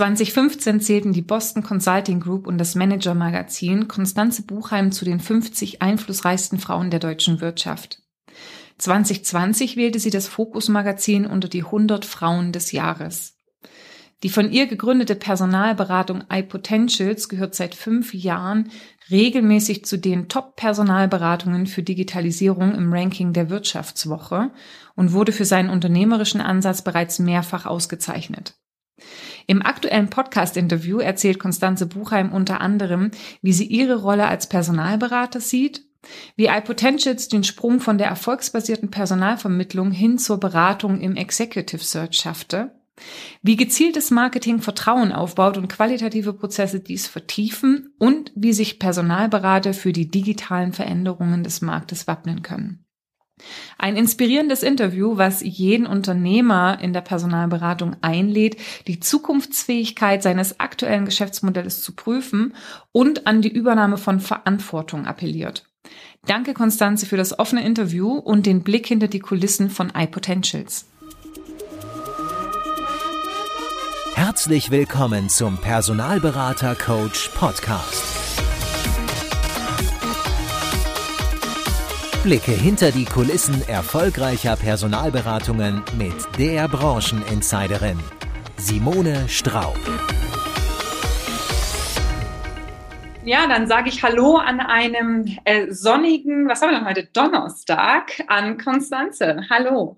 2015 zählten die Boston Consulting Group und das Manager Magazin Konstanze Buchheim zu den 50 einflussreichsten Frauen der deutschen Wirtschaft. 2020 wählte sie das Fokus Magazin unter die 100 Frauen des Jahres. Die von ihr gegründete Personalberatung iPotentials gehört seit fünf Jahren regelmäßig zu den Top-Personalberatungen für Digitalisierung im Ranking der Wirtschaftswoche und wurde für seinen unternehmerischen Ansatz bereits mehrfach ausgezeichnet. Im aktuellen Podcast-Interview erzählt Konstanze Buchheim unter anderem, wie sie ihre Rolle als Personalberater sieht, wie iPotentials den Sprung von der erfolgsbasierten Personalvermittlung hin zur Beratung im Executive Search schaffte, wie gezieltes Marketing Vertrauen aufbaut und qualitative Prozesse dies vertiefen und wie sich Personalberater für die digitalen Veränderungen des Marktes wappnen können. Ein inspirierendes Interview, was jeden Unternehmer in der Personalberatung einlädt, die Zukunftsfähigkeit seines aktuellen Geschäftsmodells zu prüfen und an die Übernahme von Verantwortung appelliert. Danke Konstanze für das offene Interview und den Blick hinter die Kulissen von iPotentials. Herzlich willkommen zum Personalberater Coach Podcast. Blicke hinter die Kulissen erfolgreicher Personalberatungen mit der Brancheninsiderin Simone Straub. Ja, dann sage ich Hallo an einem äh, sonnigen, was haben wir denn heute, Donnerstag an Konstanze. Hallo.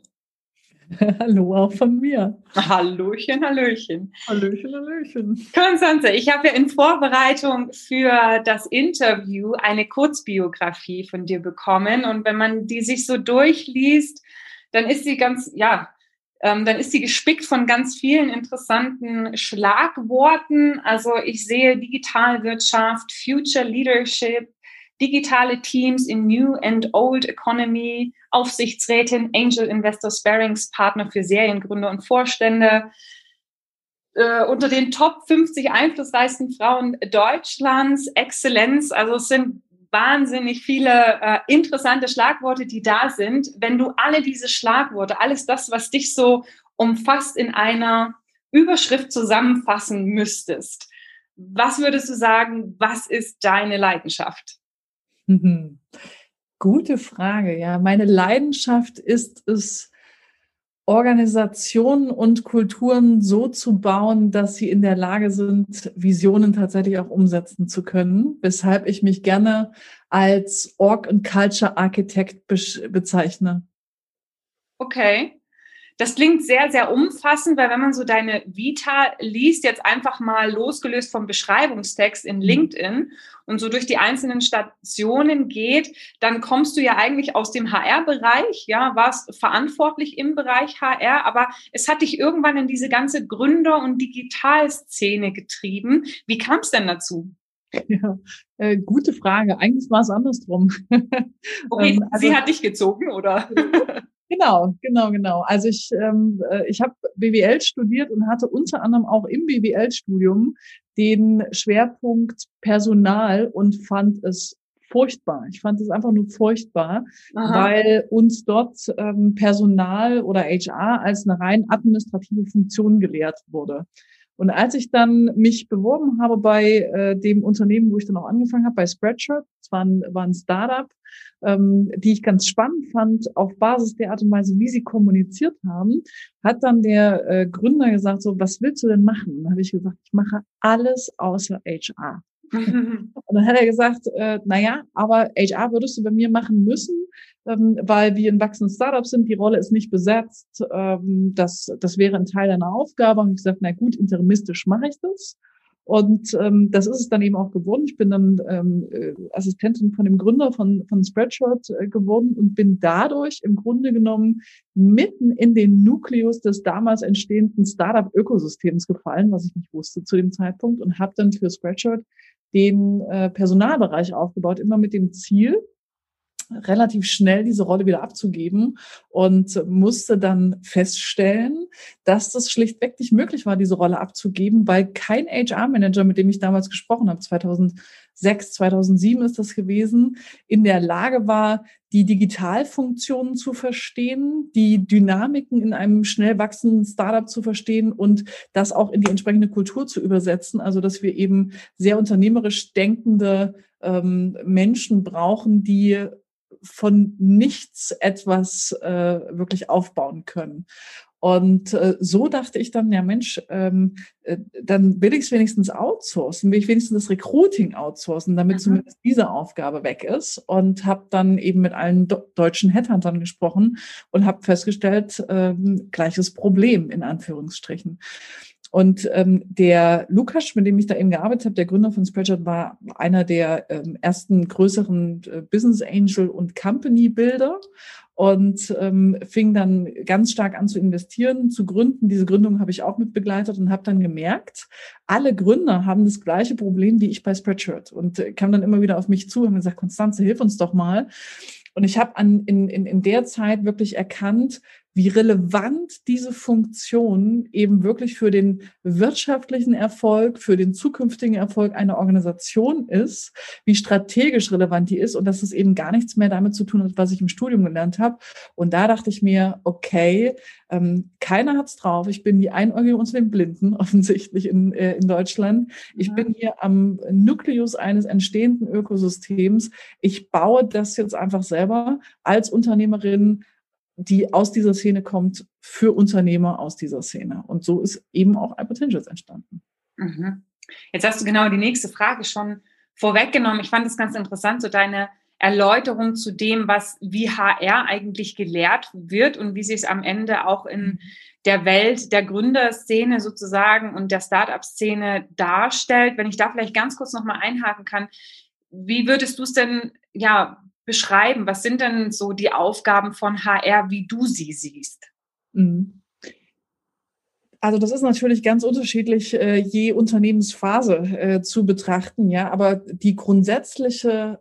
Hallo auch von mir. Hallöchen, Hallöchen. Hallöchen, Hallöchen. Konstanze, ich habe ja in Vorbereitung für das Interview eine Kurzbiografie von dir bekommen. Und wenn man die sich so durchliest, dann ist sie ganz, ja, ähm, dann ist sie gespickt von ganz vielen interessanten Schlagworten. Also ich sehe Digitalwirtschaft, Future Leadership, digitale Teams in New and Old Economy, Aufsichtsrätin, Angel Investor Sparings-Partner für Seriengründer und Vorstände. Äh, unter den Top 50 einflussreichsten Frauen Deutschlands, Exzellenz, also es sind wahnsinnig viele äh, interessante Schlagworte, die da sind. Wenn du alle diese Schlagworte, alles das, was dich so umfasst, in einer Überschrift zusammenfassen müsstest, was würdest du sagen, was ist deine Leidenschaft? Mhm. Gute Frage, ja. Meine Leidenschaft ist es, Organisationen und Kulturen so zu bauen, dass sie in der Lage sind, Visionen tatsächlich auch umsetzen zu können, weshalb ich mich gerne als Org- und Culture Architect bezeichne. Okay. Das klingt sehr, sehr umfassend, weil wenn man so deine Vita liest, jetzt einfach mal losgelöst vom Beschreibungstext in mhm. LinkedIn und so durch die einzelnen Stationen geht, dann kommst du ja eigentlich aus dem HR-Bereich, ja, warst verantwortlich im Bereich HR, aber es hat dich irgendwann in diese ganze Gründer- und Digitalszene getrieben. Wie kam es denn dazu? Ja, äh, gute Frage. Eigentlich war es andersrum. Okay, ähm, also, sie hat dich gezogen, oder? Genau, genau, genau. Also ich, ähm, äh, ich habe BWL studiert und hatte unter anderem auch im BWL-Studium den Schwerpunkt Personal und fand es furchtbar. Ich fand es einfach nur furchtbar, Aha. weil uns dort ähm, Personal oder HR als eine rein administrative Funktion gelehrt wurde. Und als ich dann mich beworben habe bei äh, dem Unternehmen, wo ich dann auch angefangen habe, bei Spreadshirt, war ein, war ein Startup, ähm, die ich ganz spannend fand, auf Basis der Art und Weise, wie sie kommuniziert haben, hat dann der äh, Gründer gesagt, so, was willst du denn machen? Und dann habe ich gesagt, ich mache alles außer HR. und dann hat er gesagt, äh, naja, aber HR würdest du bei mir machen müssen, ähm, weil wir ein wachsendes Startup sind, die Rolle ist nicht besetzt, ähm, das, das wäre ein Teil deiner Aufgabe. Und ich gesagt, na gut, interimistisch mache ich das. Und ähm, das ist es dann eben auch geworden. Ich bin dann ähm, äh, Assistentin von dem Gründer von, von Spreadshirt äh, geworden und bin dadurch im Grunde genommen mitten in den Nukleus des damals entstehenden Startup-Ökosystems gefallen, was ich nicht wusste zu dem Zeitpunkt und habe dann für Spreadshirt den äh, Personalbereich aufgebaut, immer mit dem Ziel, relativ schnell diese Rolle wieder abzugeben und musste dann feststellen, dass das schlichtweg nicht möglich war, diese Rolle abzugeben, weil kein HR-Manager, mit dem ich damals gesprochen habe, 2006, 2007 ist das gewesen, in der Lage war, die Digitalfunktionen zu verstehen, die Dynamiken in einem schnell wachsenden Startup zu verstehen und das auch in die entsprechende Kultur zu übersetzen. Also, dass wir eben sehr unternehmerisch denkende ähm, Menschen brauchen, die von nichts etwas äh, wirklich aufbauen können. Und äh, so dachte ich dann, ja Mensch, ähm, äh, dann will ich es wenigstens outsourcen, will ich wenigstens das Recruiting outsourcen, damit mhm. zumindest diese Aufgabe weg ist. Und habe dann eben mit allen deutschen Headhuntern gesprochen und habe festgestellt, ähm, gleiches Problem in Anführungsstrichen. Und ähm, der Lukas, mit dem ich da eben gearbeitet habe, der Gründer von Spreadshirt, war einer der ähm, ersten größeren äh, Business Angel und Company Builder und ähm, fing dann ganz stark an zu investieren, zu gründen. Diese Gründung habe ich auch mit begleitet und habe dann gemerkt, alle Gründer haben das gleiche Problem wie ich bei Spreadshirt und äh, kam dann immer wieder auf mich zu und gesagt, Konstanze, hilf uns doch mal. Und ich habe in, in, in der Zeit wirklich erkannt, wie relevant diese Funktion eben wirklich für den wirtschaftlichen Erfolg, für den zukünftigen Erfolg einer Organisation ist, wie strategisch relevant die ist und dass es eben gar nichts mehr damit zu tun hat, was ich im Studium gelernt habe. Und da dachte ich mir, okay, ähm, keiner hat's drauf. Ich bin die Einäugige unter den Blinden, offensichtlich in, äh, in Deutschland. Ich ja. bin hier am Nukleus eines entstehenden Ökosystems. Ich baue das jetzt einfach selber als Unternehmerin die aus dieser Szene kommt, für Unternehmer aus dieser Szene. Und so ist eben auch iPotentials entstanden. Mhm. Jetzt hast du genau die nächste Frage schon vorweggenommen. Ich fand es ganz interessant, so deine Erläuterung zu dem, was wie HR eigentlich gelehrt wird und wie sich es am Ende auch in mhm. der Welt der Gründerszene sozusagen und der Startup-Szene darstellt. Wenn ich da vielleicht ganz kurz nochmal einhaken kann, wie würdest du es denn ja beschreiben? Was sind denn so die Aufgaben von HR, wie du sie siehst? Mhm. Also das ist natürlich ganz unterschiedlich äh, je Unternehmensphase äh, zu betrachten, ja, aber die grundsätzliche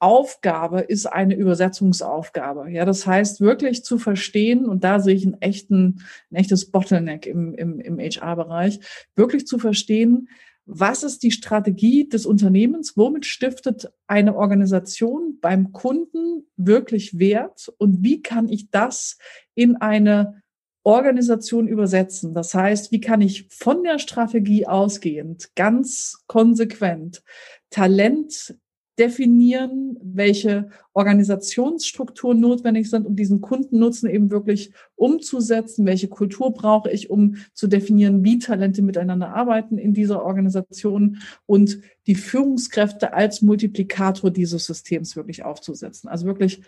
Aufgabe ist eine Übersetzungsaufgabe. Ja, das heißt wirklich zu verstehen, und da sehe ich einen echten, ein echtes Bottleneck im, im, im HR-Bereich, wirklich zu verstehen, was ist die Strategie des Unternehmens? Womit stiftet eine Organisation beim Kunden wirklich Wert? Und wie kann ich das in eine Organisation übersetzen? Das heißt, wie kann ich von der Strategie ausgehend ganz konsequent Talent definieren, welche Organisationsstrukturen notwendig sind, um diesen Kundennutzen eben wirklich umzusetzen, welche Kultur brauche ich, um zu definieren, wie Talente miteinander arbeiten in dieser Organisation und die Führungskräfte als Multiplikator dieses Systems wirklich aufzusetzen. Also wirklich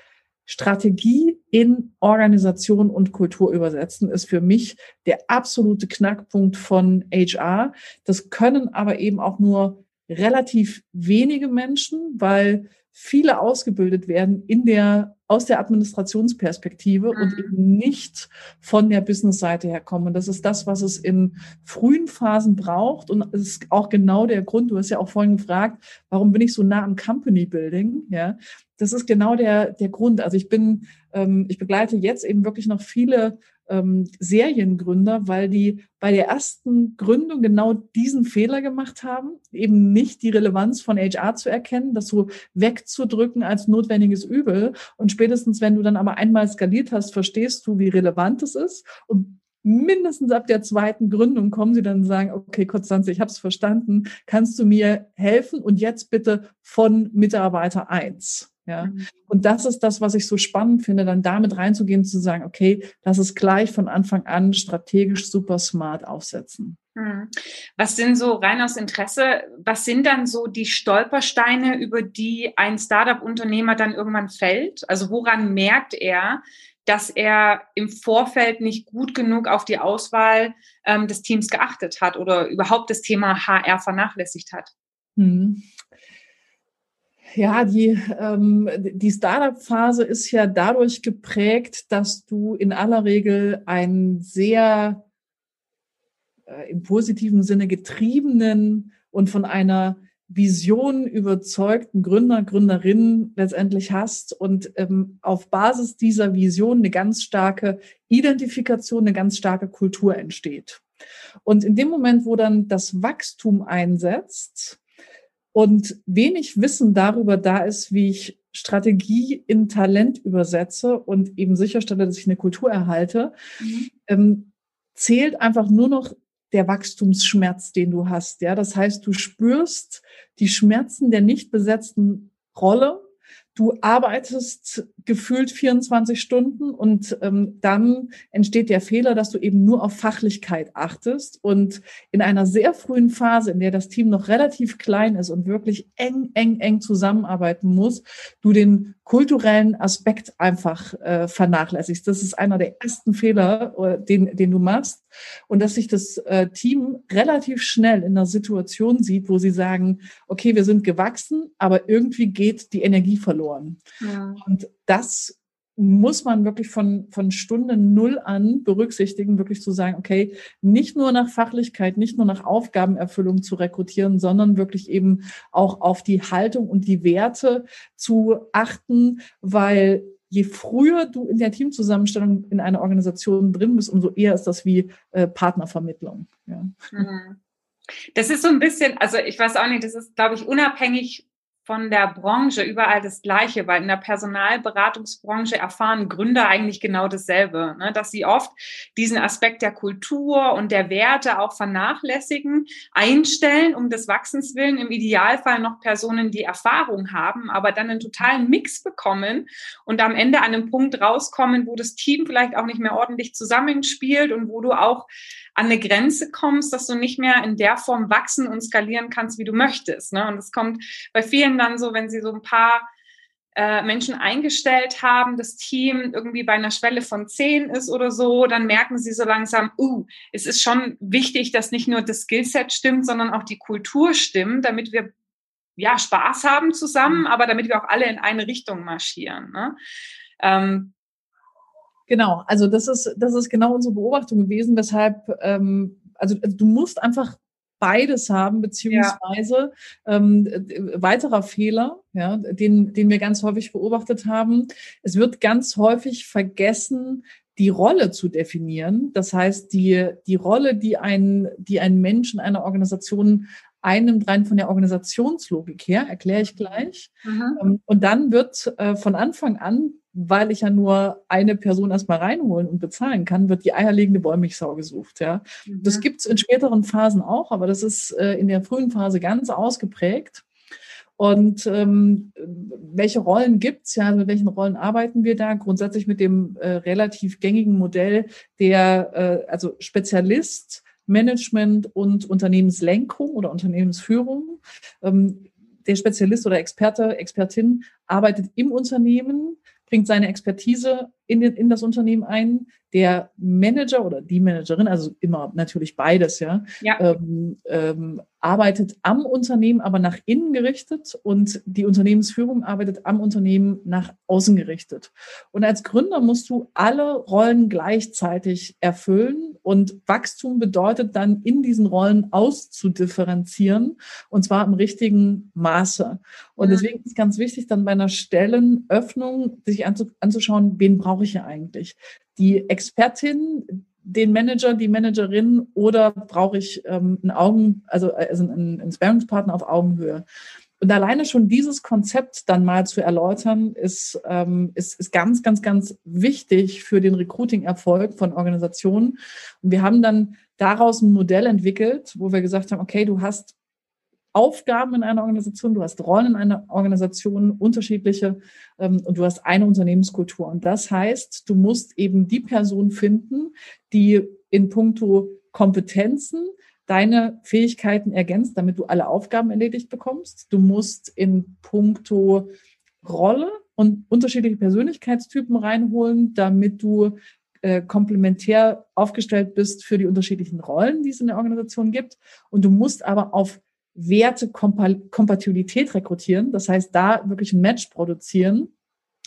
Strategie in Organisation und Kultur übersetzen ist für mich der absolute Knackpunkt von HR. Das können aber eben auch nur relativ wenige Menschen, weil viele ausgebildet werden in der, aus der Administrationsperspektive mhm. und eben nicht von der Business-Seite herkommen. das ist das, was es in frühen Phasen braucht. Und es ist auch genau der Grund, du hast ja auch vorhin gefragt, warum bin ich so nah am Company Building? Ja, das ist genau der, der Grund. Also ich bin, ähm, ich begleite jetzt eben wirklich noch viele ähm, Seriengründer, weil die bei der ersten Gründung genau diesen Fehler gemacht haben, eben nicht die Relevanz von HR zu erkennen, das so wegzudrücken als notwendiges Übel. Und spätestens, wenn du dann aber einmal skaliert hast, verstehst du, wie relevant es ist. Und mindestens ab der zweiten Gründung kommen sie dann und sagen, okay, Konstanze, ich habe es verstanden, kannst du mir helfen und jetzt bitte von Mitarbeiter eins. Ja. Mhm. Und das ist das, was ich so spannend finde, dann damit reinzugehen, zu sagen, okay, lass es gleich von Anfang an strategisch super smart aufsetzen. Mhm. Was sind so rein aus Interesse, was sind dann so die Stolpersteine, über die ein Startup-Unternehmer dann irgendwann fällt? Also woran merkt er, dass er im Vorfeld nicht gut genug auf die Auswahl ähm, des Teams geachtet hat oder überhaupt das Thema HR vernachlässigt hat? Mhm. Ja, die, ähm, die Startup-Phase ist ja dadurch geprägt, dass du in aller Regel einen sehr äh, im positiven Sinne getriebenen und von einer Vision überzeugten Gründer, Gründerinnen letztendlich hast und ähm, auf Basis dieser Vision eine ganz starke Identifikation, eine ganz starke Kultur entsteht. Und in dem Moment, wo dann das Wachstum einsetzt und wenig Wissen darüber da ist, wie ich Strategie in Talent übersetze und eben sicherstelle, dass ich eine Kultur erhalte, mhm. ähm, zählt einfach nur noch der Wachstumsschmerz, den du hast. Ja, das heißt, du spürst die Schmerzen der nicht besetzten Rolle du arbeitest gefühlt 24 Stunden und ähm, dann entsteht der Fehler, dass du eben nur auf Fachlichkeit achtest und in einer sehr frühen Phase, in der das Team noch relativ klein ist und wirklich eng, eng, eng zusammenarbeiten muss, du den kulturellen Aspekt einfach äh, vernachlässigst. Das ist einer der ersten Fehler, äh, den, den du machst. Und dass sich das äh, Team relativ schnell in einer Situation sieht, wo sie sagen, okay, wir sind gewachsen, aber irgendwie geht die Energie verloren. Ja. Und das muss man wirklich von, von Stunde Null an berücksichtigen, wirklich zu sagen, okay, nicht nur nach Fachlichkeit, nicht nur nach Aufgabenerfüllung zu rekrutieren, sondern wirklich eben auch auf die Haltung und die Werte zu achten, weil je früher du in der Teamzusammenstellung in einer Organisation drin bist, umso eher ist das wie äh, Partnervermittlung. Ja. Mhm. Das ist so ein bisschen, also ich weiß auch nicht, das ist, glaube ich, unabhängig von der Branche überall das Gleiche, weil in der Personalberatungsbranche erfahren Gründer eigentlich genau dasselbe, ne? dass sie oft diesen Aspekt der Kultur und der Werte auch vernachlässigen, einstellen, um des Wachsens willen, im Idealfall noch Personen, die Erfahrung haben, aber dann einen totalen Mix bekommen und am Ende an einem Punkt rauskommen, wo das Team vielleicht auch nicht mehr ordentlich zusammenspielt und wo du auch an eine Grenze kommst, dass du nicht mehr in der Form wachsen und skalieren kannst, wie du möchtest. Ne? Und es kommt bei vielen dann so, wenn sie so ein paar äh, Menschen eingestellt haben, das Team irgendwie bei einer Schwelle von zehn ist oder so, dann merken sie so langsam, uh, es ist schon wichtig, dass nicht nur das Skillset stimmt, sondern auch die Kultur stimmt, damit wir ja Spaß haben zusammen, mhm. aber damit wir auch alle in eine Richtung marschieren. Ne? Ähm, Genau, also das ist, das ist genau unsere Beobachtung gewesen, weshalb, ähm, also, also du musst einfach beides haben, beziehungsweise ja. ähm, weiterer Fehler, ja, den, den wir ganz häufig beobachtet haben. Es wird ganz häufig vergessen, die Rolle zu definieren. Das heißt, die, die Rolle, die ein, die ein Mensch in einer Organisation einnimmt, rein von der Organisationslogik her, erkläre ich gleich. Mhm. Und dann wird äh, von Anfang an weil ich ja nur eine Person erstmal reinholen und bezahlen kann, wird die eierlegende Wollmilchsau gesucht. Ja. Mhm. Das gibt's in späteren Phasen auch, aber das ist äh, in der frühen Phase ganz ausgeprägt. Und ähm, welche Rollen gibt's? Ja, mit welchen Rollen arbeiten wir da? Grundsätzlich mit dem äh, relativ gängigen Modell der äh, also Spezialist, Management und Unternehmenslenkung oder Unternehmensführung. Ähm, der Spezialist oder Experte, Expertin arbeitet im Unternehmen, bringt seine Expertise in, den, in das Unternehmen ein. Der Manager oder die Managerin, also immer natürlich beides, ja, ja. Ähm, ähm, arbeitet am Unternehmen, aber nach innen gerichtet und die Unternehmensführung arbeitet am Unternehmen nach außen gerichtet. Und als Gründer musst du alle Rollen gleichzeitig erfüllen und Wachstum bedeutet dann in diesen Rollen auszudifferenzieren und zwar im richtigen Maße. Und deswegen ist ganz wichtig, dann bei einer Stellenöffnung sich anzuschauen, wen brauche ich ja eigentlich? Die Expertin, den Manager, die Managerin oder brauche ich ähm, einen Augen, also, also einen, einen Sparringspartner auf Augenhöhe? Und alleine schon dieses Konzept dann mal zu erläutern, ist, ähm, ist, ist ganz, ganz, ganz wichtig für den Recruiting-Erfolg von Organisationen. Und wir haben dann daraus ein Modell entwickelt, wo wir gesagt haben, okay, du hast Aufgaben in einer Organisation, du hast Rollen in einer Organisation, unterschiedliche, ähm, und du hast eine Unternehmenskultur. Und das heißt, du musst eben die Person finden, die in puncto Kompetenzen deine Fähigkeiten ergänzt, damit du alle Aufgaben erledigt bekommst. Du musst in puncto Rolle und unterschiedliche Persönlichkeitstypen reinholen, damit du äh, komplementär aufgestellt bist für die unterschiedlichen Rollen, die es in der Organisation gibt. Und du musst aber auf Werte Kompatibilität rekrutieren. Das heißt, da wirklich ein Match produzieren.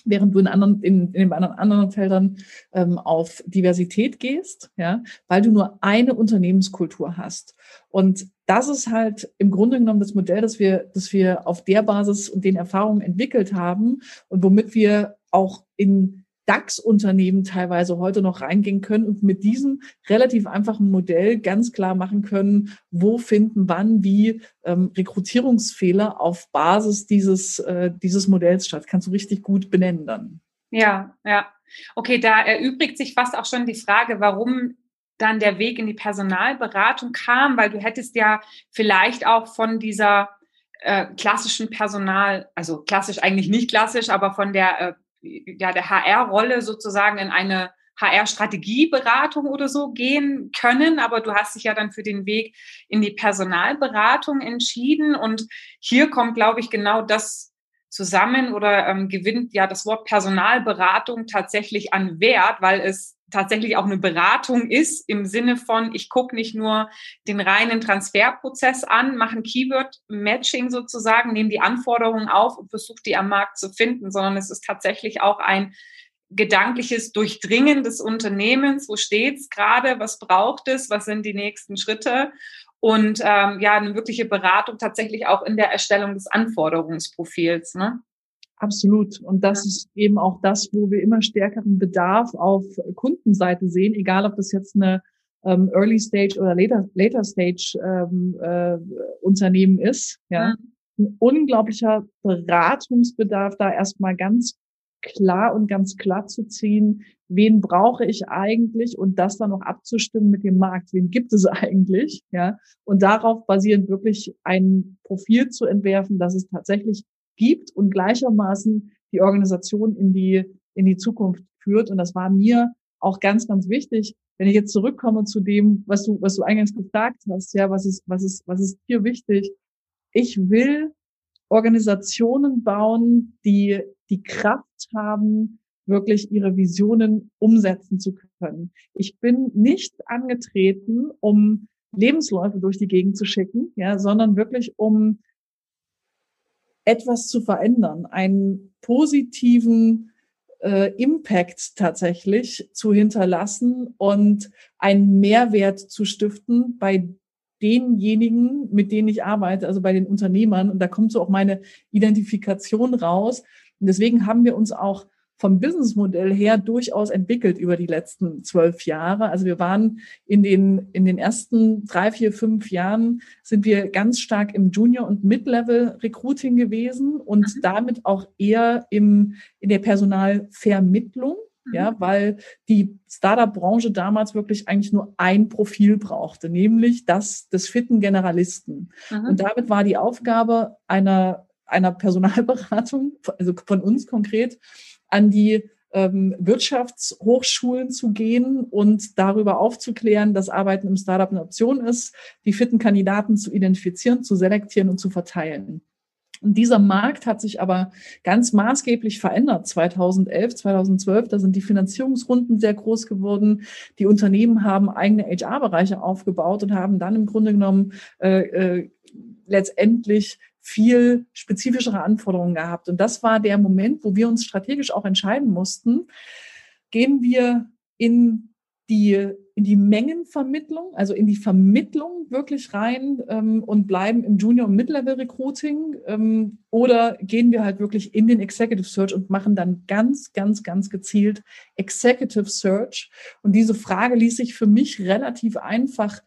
während du in anderen, in, in den anderen, anderen Feldern ähm, auf Diversität gehst, ja, weil du nur eine Unternehmenskultur hast. Und das ist halt im Grunde genommen das Modell, das wir, das wir auf der Basis und den Erfahrungen entwickelt haben und womit wir auch in DAX-Unternehmen teilweise heute noch reingehen können und mit diesem relativ einfachen Modell ganz klar machen können, wo finden wann wie ähm, Rekrutierungsfehler auf Basis dieses, äh, dieses Modells statt. Kannst du richtig gut benennen dann. Ja, ja. Okay, da erübrigt sich fast auch schon die Frage, warum dann der Weg in die Personalberatung kam, weil du hättest ja vielleicht auch von dieser äh, klassischen Personal, also klassisch eigentlich nicht klassisch, aber von der äh, ja, der HR-Rolle sozusagen in eine HR-Strategieberatung oder so gehen können, aber du hast dich ja dann für den Weg in die Personalberatung entschieden. Und hier kommt, glaube ich, genau das zusammen oder ähm, gewinnt ja das Wort Personalberatung tatsächlich an Wert, weil es tatsächlich auch eine Beratung ist im Sinne von, ich gucke nicht nur den reinen Transferprozess an, mache ein Keyword-Matching sozusagen, nehme die Anforderungen auf und versuche die am Markt zu finden, sondern es ist tatsächlich auch ein gedankliches Durchdringen des Unternehmens. Wo steht's gerade? Was braucht es? Was sind die nächsten Schritte? Und ähm, ja, eine wirkliche Beratung tatsächlich auch in der Erstellung des Anforderungsprofils. Ne? Absolut. Und das ist eben auch das, wo wir immer stärkeren Bedarf auf Kundenseite sehen, egal ob das jetzt eine ähm, Early Stage oder Later, Later Stage ähm, äh, Unternehmen ist. Ja. Mhm. Ein unglaublicher Beratungsbedarf, da erstmal ganz klar und ganz klar zu ziehen, wen brauche ich eigentlich und das dann noch abzustimmen mit dem Markt, wen gibt es eigentlich, ja, und darauf basierend wirklich ein Profil zu entwerfen, dass es tatsächlich gibt und gleichermaßen die Organisation in die, in die Zukunft führt. Und das war mir auch ganz, ganz wichtig. Wenn ich jetzt zurückkomme zu dem, was du, was du eingangs gefragt hast, ja, was ist, was ist, was ist hier wichtig? Ich will Organisationen bauen, die die Kraft haben, wirklich ihre Visionen umsetzen zu können. Ich bin nicht angetreten, um Lebensläufe durch die Gegend zu schicken, ja, sondern wirklich um etwas zu verändern, einen positiven äh, Impact tatsächlich zu hinterlassen und einen Mehrwert zu stiften bei denjenigen, mit denen ich arbeite, also bei den Unternehmern. Und da kommt so auch meine Identifikation raus. Und deswegen haben wir uns auch vom Businessmodell her durchaus entwickelt über die letzten zwölf Jahre. Also wir waren in den, in den ersten drei, vier, fünf Jahren sind wir ganz stark im Junior- und Mid-Level Recruiting gewesen und mhm. damit auch eher im, in der Personalvermittlung. Mhm. Ja, weil die Startup-Branche damals wirklich eigentlich nur ein Profil brauchte, nämlich das des fitten Generalisten. Mhm. Und damit war die Aufgabe einer, einer Personalberatung, also von uns konkret, an die ähm, Wirtschaftshochschulen zu gehen und darüber aufzuklären, dass Arbeiten im Startup eine Option ist, die fitten Kandidaten zu identifizieren, zu selektieren und zu verteilen. Und dieser Markt hat sich aber ganz maßgeblich verändert. 2011, 2012, da sind die Finanzierungsrunden sehr groß geworden. Die Unternehmen haben eigene HR-Bereiche aufgebaut und haben dann im Grunde genommen äh, äh, letztendlich viel spezifischere Anforderungen gehabt. Und das war der Moment, wo wir uns strategisch auch entscheiden mussten, gehen wir in die, in die Mengenvermittlung, also in die Vermittlung wirklich rein ähm, und bleiben im Junior- und Mid-Level-Recruiting ähm, oder gehen wir halt wirklich in den Executive Search und machen dann ganz, ganz, ganz gezielt Executive Search. Und diese Frage ließ sich für mich relativ einfach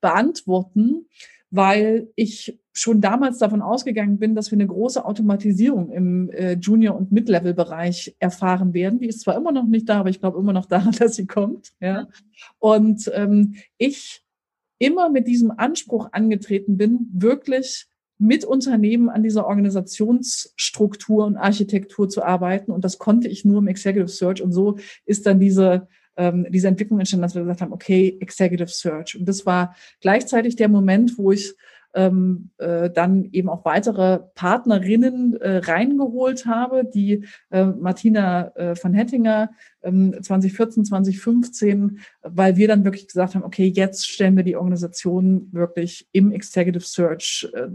beantworten, weil ich schon damals davon ausgegangen bin, dass wir eine große Automatisierung im äh, Junior- und Mid-Level-Bereich erfahren werden. Die ist zwar immer noch nicht da, aber ich glaube immer noch daran, dass sie kommt. Ja. Und ähm, ich immer mit diesem Anspruch angetreten bin, wirklich mit Unternehmen an dieser Organisationsstruktur und Architektur zu arbeiten. Und das konnte ich nur im Executive Search. Und so ist dann diese ähm, diese Entwicklung entstanden, dass wir gesagt haben, okay, Executive Search. Und das war gleichzeitig der Moment, wo ich ähm, äh, dann eben auch weitere Partnerinnen äh, reingeholt habe, die äh, Martina äh, von Hettinger ähm, 2014, 2015, weil wir dann wirklich gesagt haben, okay, jetzt stellen wir die Organisation wirklich im Executive Search äh,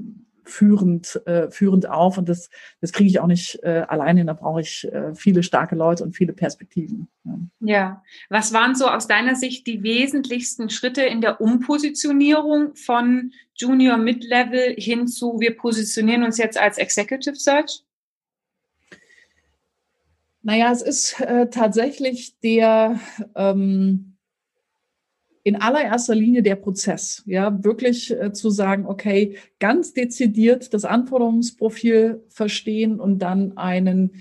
führend, äh, führend auf. Und das, das kriege ich auch nicht äh, alleine. Da brauche ich äh, viele starke Leute und viele Perspektiven. Ja. ja. Was waren so aus deiner Sicht die wesentlichsten Schritte in der Umpositionierung von Junior Mid-Level hin zu, wir positionieren uns jetzt als Executive Search? Naja, es ist äh, tatsächlich der, ähm, in allererster Linie der Prozess, ja, wirklich äh, zu sagen, okay, ganz dezidiert das Anforderungsprofil verstehen und dann einen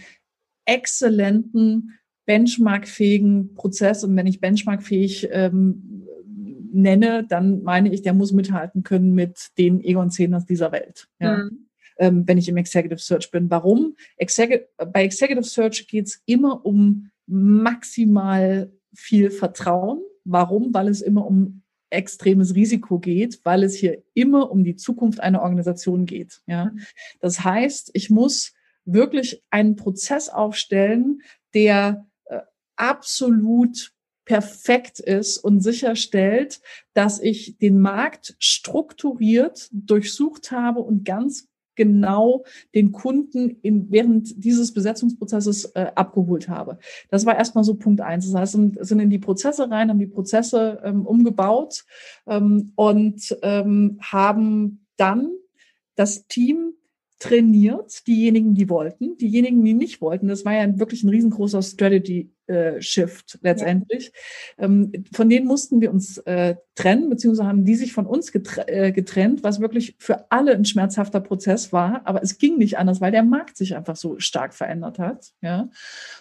exzellenten, benchmarkfähigen Prozess. Und wenn ich benchmarkfähig ähm, nenne, dann meine ich, der muss mithalten können mit den Egon Zehners dieser Welt. Ja. Mhm. Ähm, wenn ich im Executive Search bin. Warum? Executive, bei Executive Search geht es immer um maximal viel Vertrauen Warum? Weil es immer um extremes Risiko geht, weil es hier immer um die Zukunft einer Organisation geht. Ja, das heißt, ich muss wirklich einen Prozess aufstellen, der äh, absolut perfekt ist und sicherstellt, dass ich den Markt strukturiert durchsucht habe und ganz genau den Kunden in, während dieses Besetzungsprozesses äh, abgeholt habe. Das war erstmal so Punkt eins. Das heißt, sind, sind in die Prozesse rein, haben die Prozesse ähm, umgebaut ähm, und ähm, haben dann das Team trainiert, diejenigen, die wollten, diejenigen, die nicht wollten. Das war ja wirklich ein riesengroßer Strategy Shift letztendlich. Ja. Ähm, von denen mussten wir uns äh, trennen, beziehungsweise haben die sich von uns äh, getrennt, was wirklich für alle ein schmerzhafter Prozess war. Aber es ging nicht anders, weil der Markt sich einfach so stark verändert hat. Ja.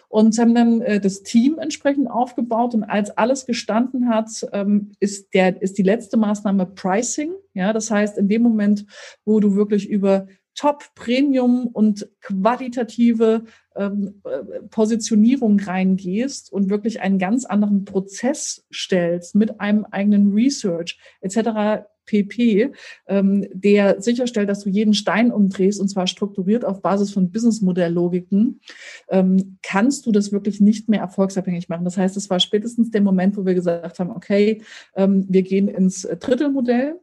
Und haben dann äh, das Team entsprechend aufgebaut. Und als alles gestanden hat, ähm, ist, der, ist die letzte Maßnahme Pricing. Ja, das heißt, in dem Moment, wo du wirklich über Top, Premium und qualitative ähm, äh, Positionierung reingehst und wirklich einen ganz anderen Prozess stellst mit einem eigenen Research etc. pp, ähm, der sicherstellt, dass du jeden Stein umdrehst und zwar strukturiert auf Basis von Businessmodelllogiken, ähm, kannst du das wirklich nicht mehr erfolgsabhängig machen. Das heißt, es war spätestens der Moment, wo wir gesagt haben, okay, ähm, wir gehen ins Drittelmodell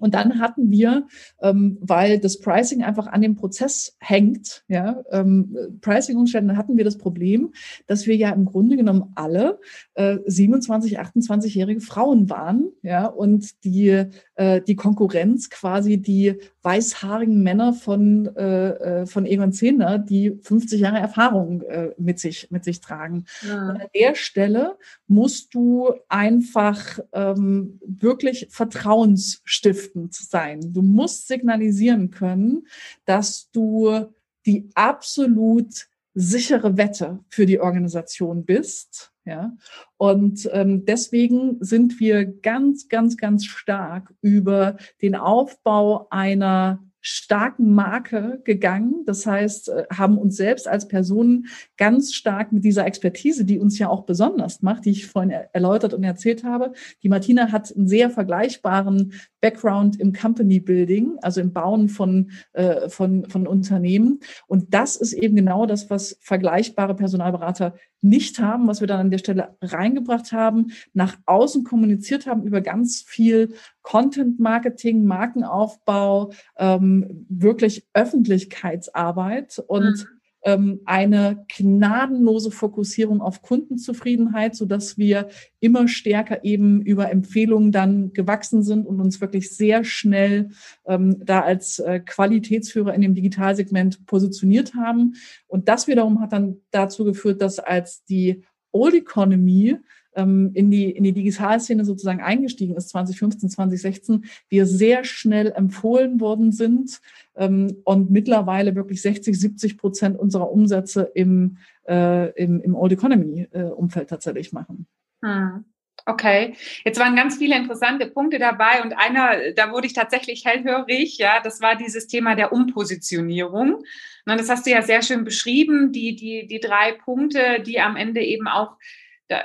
und dann hatten wir, ähm, weil das Pricing einfach an dem Prozess hängt, ja, ähm, Pricing-Umständen, hatten wir das Problem, dass wir ja im Grunde genommen alle äh, 27, 28-jährige Frauen waren, ja, und die, äh, die Konkurrenz quasi die weißhaarigen Männer von, äh, äh von Egon Zehner, die 50 Jahre Erfahrung äh, mit, sich, mit sich tragen. Ja. Und an der Stelle musst du einfach ähm, wirklich vertrauensstiftend sein. Du musst signalisieren können, dass du die absolut sichere Wette für die Organisation bist. Ja, und ähm, deswegen sind wir ganz, ganz, ganz stark über den Aufbau einer starken Marke gegangen. Das heißt, äh, haben uns selbst als Personen ganz stark mit dieser Expertise, die uns ja auch besonders macht, die ich vorhin erläutert und erzählt habe. Die Martina hat einen sehr vergleichbaren Background im Company Building, also im Bauen von, äh, von, von Unternehmen. Und das ist eben genau das, was vergleichbare Personalberater nicht haben, was wir dann an der Stelle reingebracht haben, nach außen kommuniziert haben über ganz viel Content Marketing, Markenaufbau, ähm, wirklich Öffentlichkeitsarbeit und mhm eine gnadenlose Fokussierung auf Kundenzufriedenheit, so dass wir immer stärker eben über Empfehlungen dann gewachsen sind und uns wirklich sehr schnell ähm, da als äh, Qualitätsführer in dem Digitalsegment positioniert haben. Und das wiederum hat dann dazu geführt, dass als die Old Economy ähm, in die, in die Digitalszene sozusagen eingestiegen ist, 2015, 2016, wir sehr schnell empfohlen worden sind ähm, und mittlerweile wirklich 60, 70 Prozent unserer Umsätze im, äh, im, im Old Economy äh, tatsächlich machen. Hm. Okay, jetzt waren ganz viele interessante Punkte dabei und einer, da wurde ich tatsächlich hellhörig, ja, das war dieses Thema der Umpositionierung. Das hast du ja sehr schön beschrieben, die, die, die drei Punkte, die am Ende eben auch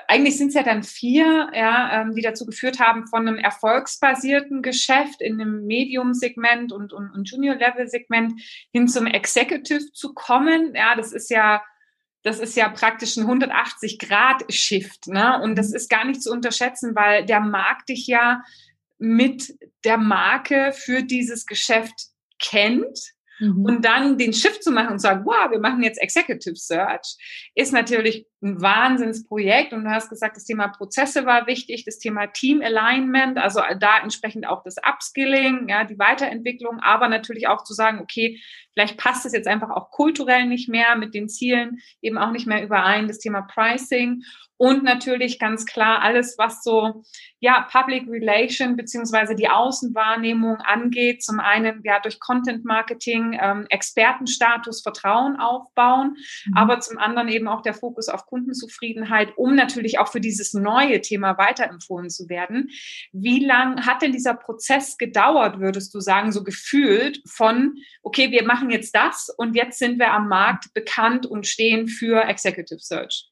eigentlich sind es ja dann vier, ja, ähm, die dazu geführt haben, von einem erfolgsbasierten Geschäft in einem Medium-Segment und, und, und Junior-Level-Segment hin zum Executive zu kommen. Ja, das ist ja, das ist ja praktisch ein 180-Grad-Shift. Ne? Und das mhm. ist gar nicht zu unterschätzen, weil der Markt dich ja mit der Marke für dieses Geschäft kennt Mhm. Und dann den Shift zu machen und zu sagen, wow, wir machen jetzt Executive Search, ist natürlich ein Wahnsinnsprojekt. Und du hast gesagt, das Thema Prozesse war wichtig, das Thema Team Alignment, also da entsprechend auch das Upskilling, ja, die Weiterentwicklung, aber natürlich auch zu sagen, okay, vielleicht passt es jetzt einfach auch kulturell nicht mehr mit den Zielen eben auch nicht mehr überein, das Thema Pricing und natürlich ganz klar alles, was so ja Public Relation beziehungsweise die Außenwahrnehmung angeht. Zum einen ja durch Content Marketing, ähm, Expertenstatus, Vertrauen aufbauen, mhm. aber zum anderen eben auch der Fokus auf Kundenzufriedenheit, um natürlich auch für dieses neue Thema weiterempfohlen zu werden. Wie lang hat denn dieser Prozess gedauert, würdest du sagen, so gefühlt von okay, wir machen jetzt das und jetzt sind wir am Markt bekannt und stehen für Executive Search?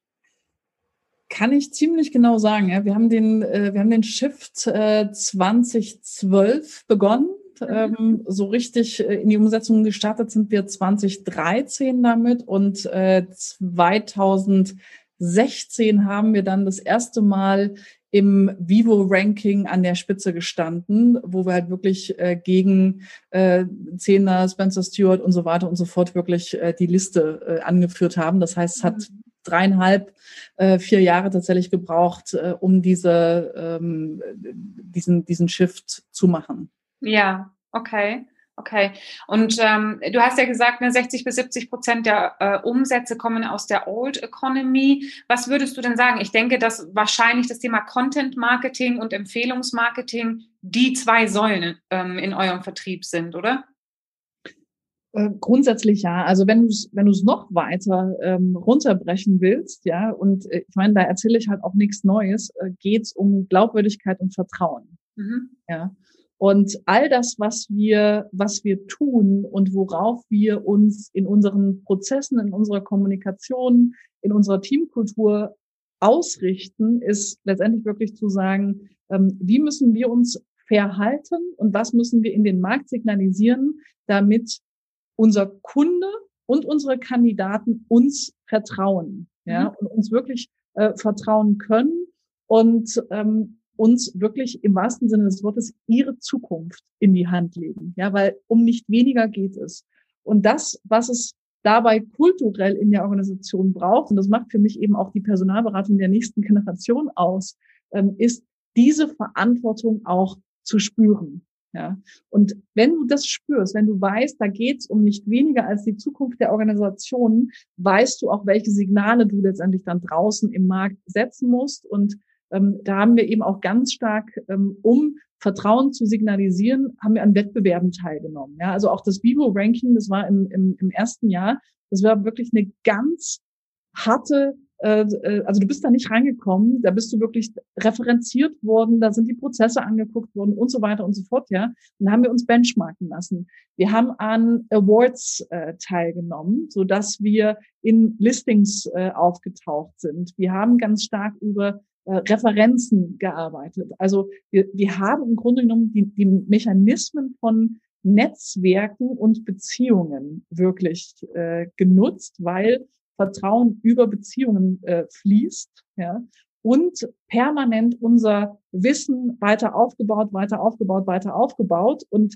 Kann ich ziemlich genau sagen. Ja. Wir haben den, äh, wir haben den Shift äh, 2012 begonnen. Mhm. Ähm, so richtig äh, in die Umsetzung gestartet sind wir 2013 damit und äh, 2016 haben wir dann das erste Mal im Vivo-Ranking an der Spitze gestanden, wo wir halt wirklich äh, gegen äh, Zehner, Spencer Stewart und so weiter und so fort wirklich äh, die Liste äh, angeführt haben. Das heißt, es hat mhm dreieinhalb, äh, vier Jahre tatsächlich gebraucht, äh, um diese, ähm, diesen, diesen Shift zu machen. Ja, okay. Okay. Und ähm, du hast ja gesagt, ne, 60 bis 70 Prozent der äh, Umsätze kommen aus der Old Economy. Was würdest du denn sagen? Ich denke, dass wahrscheinlich das Thema Content Marketing und Empfehlungsmarketing die zwei Säulen ähm, in eurem Vertrieb sind, oder? Äh, grundsätzlich ja. Also wenn du es wenn du es noch weiter ähm, runterbrechen willst, ja, und äh, ich meine, da erzähle ich halt auch nichts Neues, äh, geht es um Glaubwürdigkeit und Vertrauen. Mhm. Ja. Und all das, was wir, was wir tun und worauf wir uns in unseren Prozessen, in unserer Kommunikation, in unserer Teamkultur ausrichten, ist letztendlich wirklich zu sagen, ähm, wie müssen wir uns verhalten und was müssen wir in den Markt signalisieren, damit unser Kunde und unsere Kandidaten uns vertrauen, ja, mhm. und uns wirklich äh, vertrauen können und ähm, uns wirklich im wahrsten Sinne des Wortes ihre Zukunft in die Hand legen, ja, weil um nicht weniger geht es. Und das, was es dabei kulturell in der Organisation braucht, und das macht für mich eben auch die Personalberatung der nächsten Generation aus, ähm, ist diese Verantwortung auch zu spüren. Ja. Und wenn du das spürst, wenn du weißt, da geht es um nicht weniger als die Zukunft der Organisation, weißt du auch, welche Signale du letztendlich dann draußen im Markt setzen musst. Und ähm, da haben wir eben auch ganz stark, ähm, um Vertrauen zu signalisieren, haben wir an Wettbewerben teilgenommen. Ja, also auch das Vivo-Ranking, das war im, im, im ersten Jahr, das war wirklich eine ganz harte äh, äh, also du bist da nicht reingekommen, da bist du wirklich referenziert worden, da sind die Prozesse angeguckt worden und so weiter und so fort, ja. Und haben wir uns benchmarken lassen. Wir haben an Awards äh, teilgenommen, so dass wir in Listings äh, aufgetaucht sind. Wir haben ganz stark über äh, Referenzen gearbeitet. Also wir, wir haben im Grunde genommen die, die Mechanismen von Netzwerken und Beziehungen wirklich äh, genutzt, weil Vertrauen über Beziehungen äh, fließt, ja, und permanent unser Wissen weiter aufgebaut, weiter aufgebaut, weiter aufgebaut. Und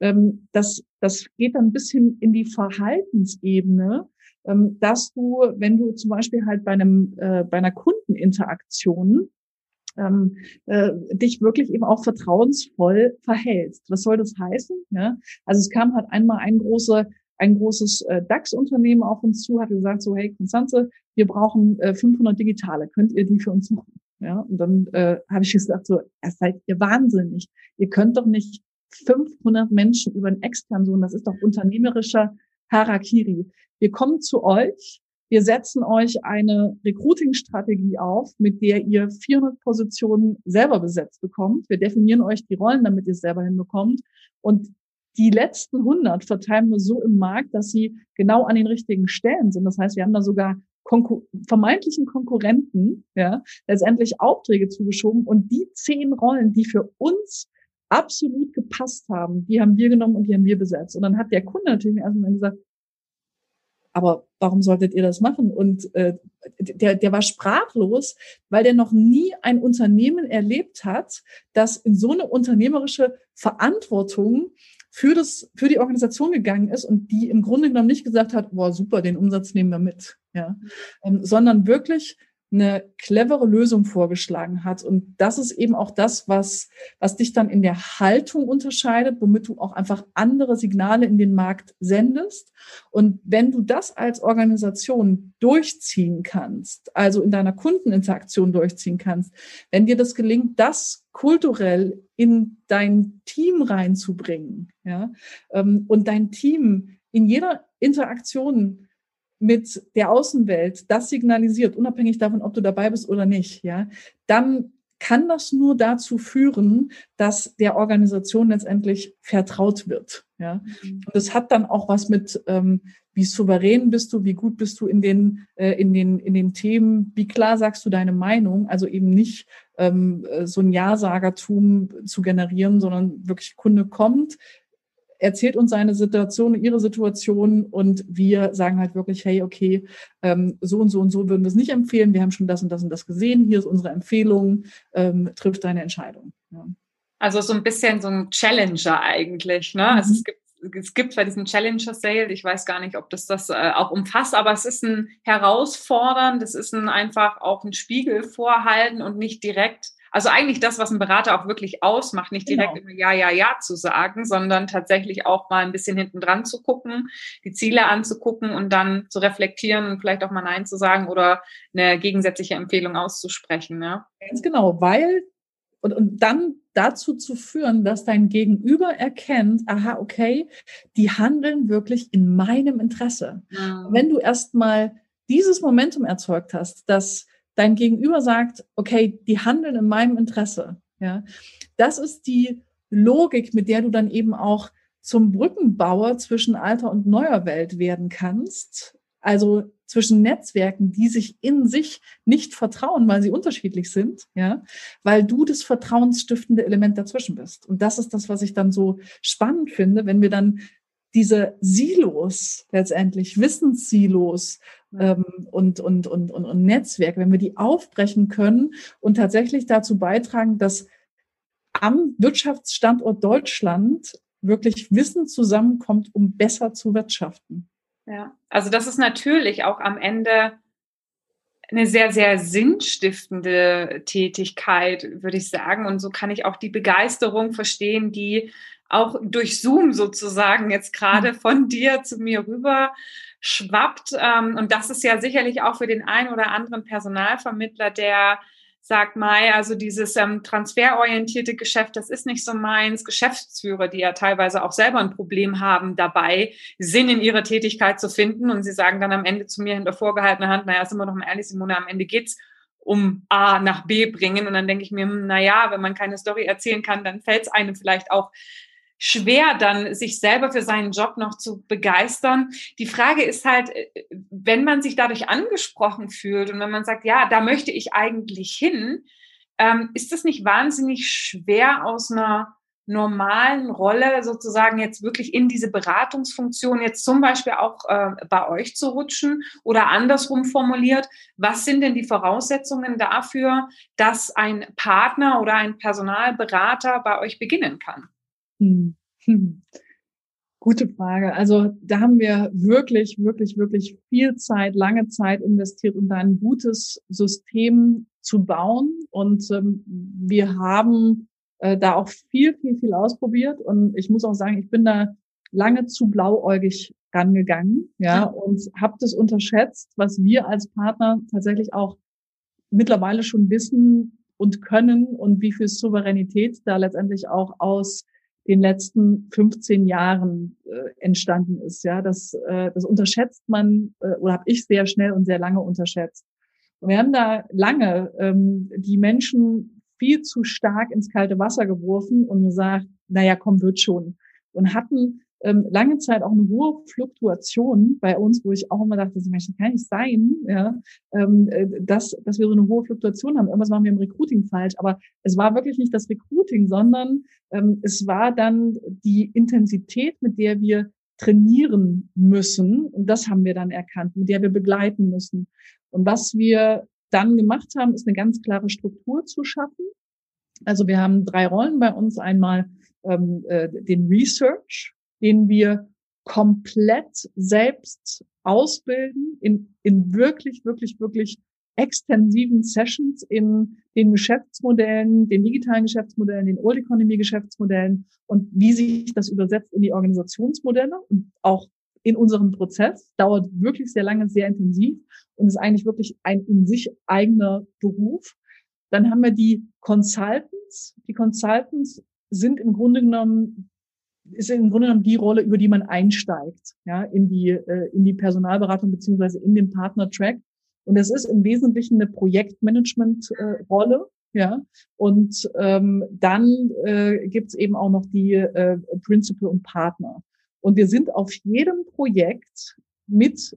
ähm, das, das geht dann bis hin in die Verhaltensebene, dass du, wenn du zum Beispiel halt bei einem äh, bei einer Kundeninteraktion ähm, äh, dich wirklich eben auch vertrauensvoll verhältst. Was soll das heißen? Ja? Also es kam halt einmal ein großer ein großes äh, DAX-Unternehmen auf uns zu, hat gesagt so, hey Konstanze, wir brauchen äh, 500 Digitale, könnt ihr die für uns machen? Ja, und dann äh, habe ich gesagt so, seid ihr wahnsinnig. Ihr könnt doch nicht 500 Menschen über einen externen suchen, das ist doch unternehmerischer Harakiri. Wir kommen zu euch, wir setzen euch eine Recruiting-Strategie auf, mit der ihr 400 Positionen selber besetzt bekommt. Wir definieren euch die Rollen, damit ihr es selber hinbekommt. Und die letzten 100 verteilen wir so im Markt, dass sie genau an den richtigen Stellen sind. Das heißt, wir haben da sogar Konkur vermeintlichen Konkurrenten, ja, letztendlich Aufträge zugeschoben und die zehn Rollen, die für uns absolut gepasst haben, die haben wir genommen und die haben wir besetzt. Und dann hat der Kunde natürlich erstmal gesagt, aber warum solltet ihr das machen? Und äh, der, der war sprachlos, weil der noch nie ein Unternehmen erlebt hat, das in so eine unternehmerische Verantwortung für das, für die Organisation gegangen ist und die im Grunde genommen nicht gesagt hat, boah, super, den Umsatz nehmen wir mit, ja, ähm, sondern wirklich eine clevere Lösung vorgeschlagen hat. Und das ist eben auch das, was, was dich dann in der Haltung unterscheidet, womit du auch einfach andere Signale in den Markt sendest. Und wenn du das als Organisation durchziehen kannst, also in deiner Kundeninteraktion durchziehen kannst, wenn dir das gelingt, das kulturell in dein Team reinzubringen, ja, ähm, und dein Team in jeder Interaktion mit der Außenwelt das signalisiert, unabhängig davon, ob du dabei bist oder nicht, ja, dann kann das nur dazu führen, dass der Organisation letztendlich vertraut wird. Ja, mhm. und es hat dann auch was mit, ähm, wie souverän bist du, wie gut bist du in den äh, in den in den Themen, wie klar sagst du deine Meinung, also eben nicht ähm, äh, so ein Ja-Sagertum zu generieren, sondern wirklich Kunde kommt, erzählt uns seine Situation, ihre Situation und wir sagen halt wirklich, hey, okay, ähm, so und so und so würden wir es nicht empfehlen. Wir haben schon das und das und das gesehen. Hier ist unsere Empfehlung. Ähm, trifft deine Entscheidung. Ja. Also so ein bisschen so ein Challenger eigentlich. Ne? Mhm. Also es gibt es gibt zwar diesen Challenger Sale, ich weiß gar nicht, ob das das äh, auch umfasst, aber es ist ein herausfordern, das ist ein einfach auch ein Spiegel vorhalten und nicht direkt also eigentlich das, was ein Berater auch wirklich ausmacht, nicht direkt genau. immer Ja, Ja, Ja zu sagen, sondern tatsächlich auch mal ein bisschen hinten dran zu gucken, die Ziele anzugucken und dann zu reflektieren und vielleicht auch mal Nein zu sagen oder eine gegensätzliche Empfehlung auszusprechen. Ne? Ganz genau, weil und, und dann dazu zu führen, dass dein Gegenüber erkennt, aha, okay, die handeln wirklich in meinem Interesse. Mhm. Wenn du erstmal dieses Momentum erzeugt hast, dass dein Gegenüber sagt, okay, die handeln in meinem Interesse. Ja, das ist die Logik, mit der du dann eben auch zum Brückenbauer zwischen alter und neuer Welt werden kannst. Also zwischen Netzwerken, die sich in sich nicht vertrauen, weil sie unterschiedlich sind, ja, weil du das vertrauensstiftende Element dazwischen bist. Und das ist das, was ich dann so spannend finde, wenn wir dann diese Silos letztendlich, Wissenssilos und, und, und, und, und Netzwerke, wenn wir die aufbrechen können und tatsächlich dazu beitragen, dass am Wirtschaftsstandort Deutschland wirklich Wissen zusammenkommt, um besser zu wirtschaften. Ja, also das ist natürlich auch am Ende eine sehr, sehr sinnstiftende Tätigkeit, würde ich sagen. Und so kann ich auch die Begeisterung verstehen, die auch durch Zoom sozusagen jetzt gerade mhm. von dir zu mir rüber schwappt. Ähm, und das ist ja sicherlich auch für den einen oder anderen Personalvermittler, der sagt, Mai, also dieses ähm, transferorientierte Geschäft, das ist nicht so meins. Geschäftsführer, die ja teilweise auch selber ein Problem haben dabei, Sinn in ihrer Tätigkeit zu finden. Und sie sagen dann am Ende zu mir hinter vorgehaltener Hand, naja, sind wir doch mal ehrlich, Simone, am Ende geht's um A nach B bringen. Und dann denke ich mir, hm, na ja, wenn man keine Story erzählen kann, dann fällt es einem vielleicht auch schwer, dann sich selber für seinen Job noch zu begeistern. Die Frage ist halt, äh, wenn man sich dadurch angesprochen fühlt und wenn man sagt, ja, da möchte ich eigentlich hin, ähm, ist das nicht wahnsinnig schwer aus einer normalen Rolle sozusagen jetzt wirklich in diese Beratungsfunktion jetzt zum Beispiel auch äh, bei euch zu rutschen oder andersrum formuliert, was sind denn die Voraussetzungen dafür, dass ein Partner oder ein Personalberater bei euch beginnen kann? Hm. Hm. Gute Frage. Also da haben wir wirklich, wirklich, wirklich viel Zeit, lange Zeit investiert, um da ein gutes System zu bauen. Und ähm, wir haben äh, da auch viel, viel, viel ausprobiert. Und ich muss auch sagen, ich bin da lange zu blauäugig rangegangen, ja, und habe das unterschätzt, was wir als Partner tatsächlich auch mittlerweile schon wissen und können und wie viel Souveränität da letztendlich auch aus den letzten 15 Jahren äh, entstanden ist. Ja, das, äh, das unterschätzt man äh, oder habe ich sehr schnell und sehr lange unterschätzt. Und wir haben da lange ähm, die Menschen viel zu stark ins kalte Wasser geworfen und gesagt, naja, komm, wird schon. Und hatten ähm, lange Zeit auch eine hohe Fluktuation bei uns, wo ich auch immer dachte, das kann nicht sein, ja, ähm, äh, dass, dass wir so eine hohe Fluktuation haben. Irgendwas machen wir im Recruiting falsch. Aber es war wirklich nicht das Recruiting, sondern ähm, es war dann die Intensität, mit der wir trainieren müssen. Und das haben wir dann erkannt, mit der wir begleiten müssen. Und was wir dann gemacht haben, ist eine ganz klare Struktur zu schaffen. Also wir haben drei Rollen bei uns. Einmal ähm, äh, den Research, den wir komplett selbst ausbilden in, in wirklich, wirklich, wirklich extensiven Sessions in den Geschäftsmodellen, den digitalen Geschäftsmodellen, den Old Economy Geschäftsmodellen und wie sich das übersetzt in die Organisationsmodelle und auch in unserem Prozess. Dauert wirklich sehr lange, sehr intensiv und ist eigentlich wirklich ein in sich eigener Beruf. Dann haben wir die Consultants. Die Consultants sind im Grunde genommen ist im Grunde genommen die Rolle, über die man einsteigt, ja, in die, äh, in die Personalberatung beziehungsweise in den Partner-Track. Und es ist im Wesentlichen eine Projektmanagement-Rolle, ja. Und ähm, dann äh, gibt eben auch noch die äh, Principal und Partner. Und wir sind auf jedem Projekt mit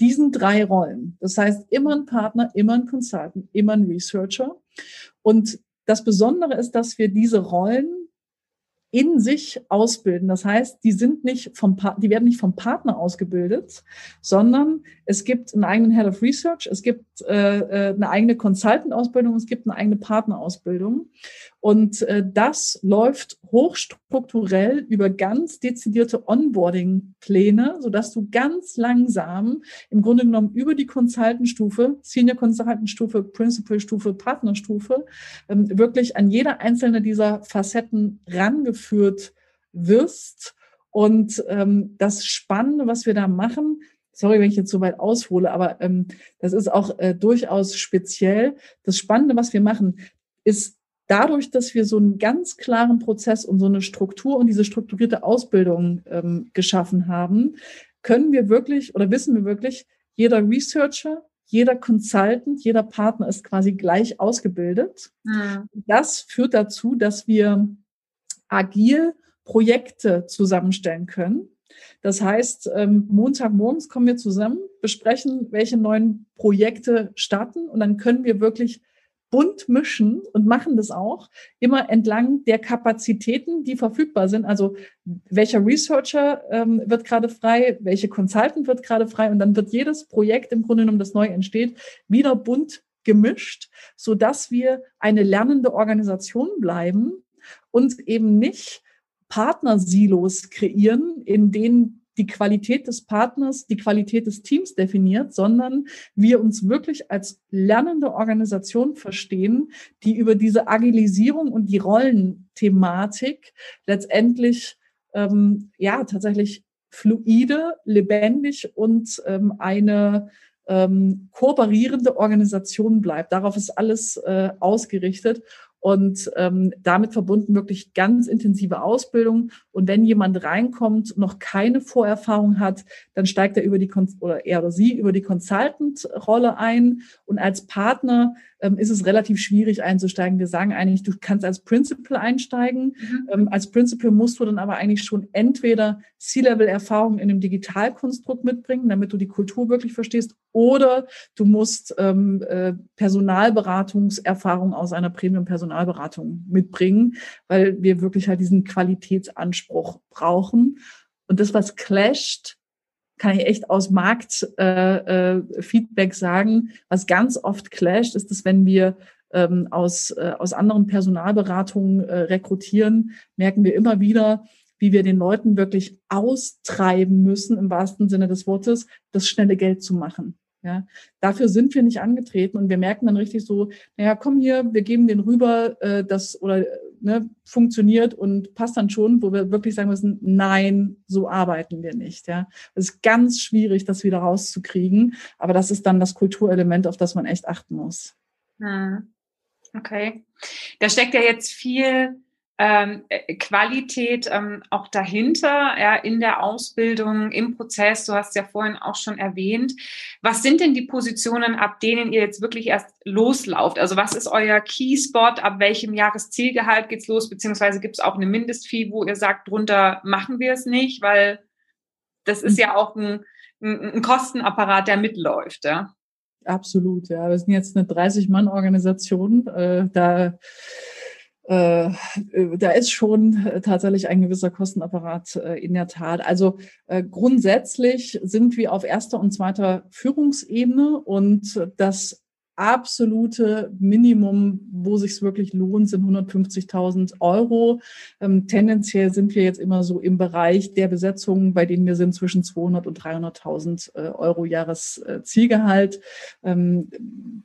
diesen drei Rollen. Das heißt, immer ein Partner, immer ein Consultant, immer ein Researcher. Und das Besondere ist, dass wir diese Rollen in sich ausbilden. Das heißt, die sind nicht vom, pa die werden nicht vom Partner ausgebildet, sondern es gibt einen eigenen Head of Research, es gibt äh, äh eine eigene Consultant-Ausbildung, es gibt eine eigene Partnerausbildung. Und äh, das läuft hochstrukturell über ganz dezidierte Onboarding-Pläne, sodass du ganz langsam im Grunde genommen über die Consultant-Stufe, Senior Consultant-Stufe, Principal-Stufe, Partnerstufe, ähm, wirklich an jeder einzelne dieser Facetten rangeführt wirst. Und ähm, das Spannende, was wir da machen, sorry, wenn ich jetzt so weit aushole, aber ähm, das ist auch äh, durchaus speziell. Das Spannende, was wir machen, ist dadurch, dass wir so einen ganz klaren Prozess und so eine Struktur und diese strukturierte Ausbildung ähm, geschaffen haben, können wir wirklich oder wissen wir wirklich, jeder Researcher, jeder Consultant, jeder Partner ist quasi gleich ausgebildet. Mhm. Das führt dazu, dass wir agil Projekte zusammenstellen können. Das heißt, ähm, Montagmorgens kommen wir zusammen, besprechen, welche neuen Projekte starten und dann können wir wirklich bunt mischen und machen das auch immer entlang der Kapazitäten, die verfügbar sind. Also welcher Researcher ähm, wird gerade frei, welche Consultant wird gerade frei und dann wird jedes Projekt im Grunde genommen, das neu entsteht, wieder bunt gemischt, so dass wir eine lernende Organisation bleiben und eben nicht Partnersilos kreieren, in denen die Qualität des Partners, die Qualität des Teams definiert, sondern wir uns wirklich als lernende Organisation verstehen, die über diese Agilisierung und die Rollenthematik letztendlich ähm, ja tatsächlich fluide, lebendig und ähm, eine ähm, kooperierende Organisation bleibt. Darauf ist alles äh, ausgerichtet und ähm, damit verbunden wirklich ganz intensive Ausbildung. Und wenn jemand reinkommt, noch keine Vorerfahrung hat, dann steigt er über die oder er oder sie über die Consultant-Rolle ein. Und als Partner ähm, ist es relativ schwierig einzusteigen. Wir sagen eigentlich, du kannst als Principal einsteigen. Mhm. Ähm, als Principal musst du dann aber eigentlich schon entweder C-Level-Erfahrung in einem Digitalkonstrukt mitbringen, damit du die Kultur wirklich verstehst, oder du musst ähm, äh, Personalberatungserfahrung aus einer Premium-Personalberatung mitbringen, weil wir wirklich halt diesen Qualitätsanspruch brauchen. Und das, was clasht, kann ich echt aus Marktfeedback äh, äh, sagen, was ganz oft clasht, ist, dass wenn wir ähm, aus, äh, aus anderen Personalberatungen äh, rekrutieren, merken wir immer wieder, wie wir den Leuten wirklich austreiben müssen, im wahrsten Sinne des Wortes, das schnelle Geld zu machen. Ja, dafür sind wir nicht angetreten und wir merken dann richtig so, naja, komm hier, wir geben den rüber, äh, das oder ne, funktioniert und passt dann schon, wo wir wirklich sagen müssen, nein, so arbeiten wir nicht. Ja, es ist ganz schwierig, das wieder rauszukriegen, aber das ist dann das Kulturelement, auf das man echt achten muss. Hm. Okay, da steckt ja jetzt viel ähm, äh, Qualität ähm, auch dahinter, ja, in der Ausbildung, im Prozess. Du hast ja vorhin auch schon erwähnt. Was sind denn die Positionen, ab denen ihr jetzt wirklich erst loslauft? Also was ist euer Key-Spot? Ab welchem Jahreszielgehalt geht's los? Beziehungsweise gibt es auch eine Mindestfee, wo ihr sagt, drunter machen wir es nicht, weil das ist ja auch ein, ein, ein Kostenapparat, der mitläuft, ja. Absolut, ja. Wir sind jetzt eine 30-Mann-Organisation. Äh, da da ist schon äh, tatsächlich ein gewisser Kostenapparat äh, in der Tat. Also äh, grundsätzlich sind wir auf erster und zweiter Führungsebene und das absolute Minimum, wo sich wirklich lohnt, sind 150.000 Euro. Ähm, tendenziell sind wir jetzt immer so im Bereich der Besetzungen, bei denen wir sind zwischen 200 und 300.000 äh, Euro Jahreszielgehalt. Ähm,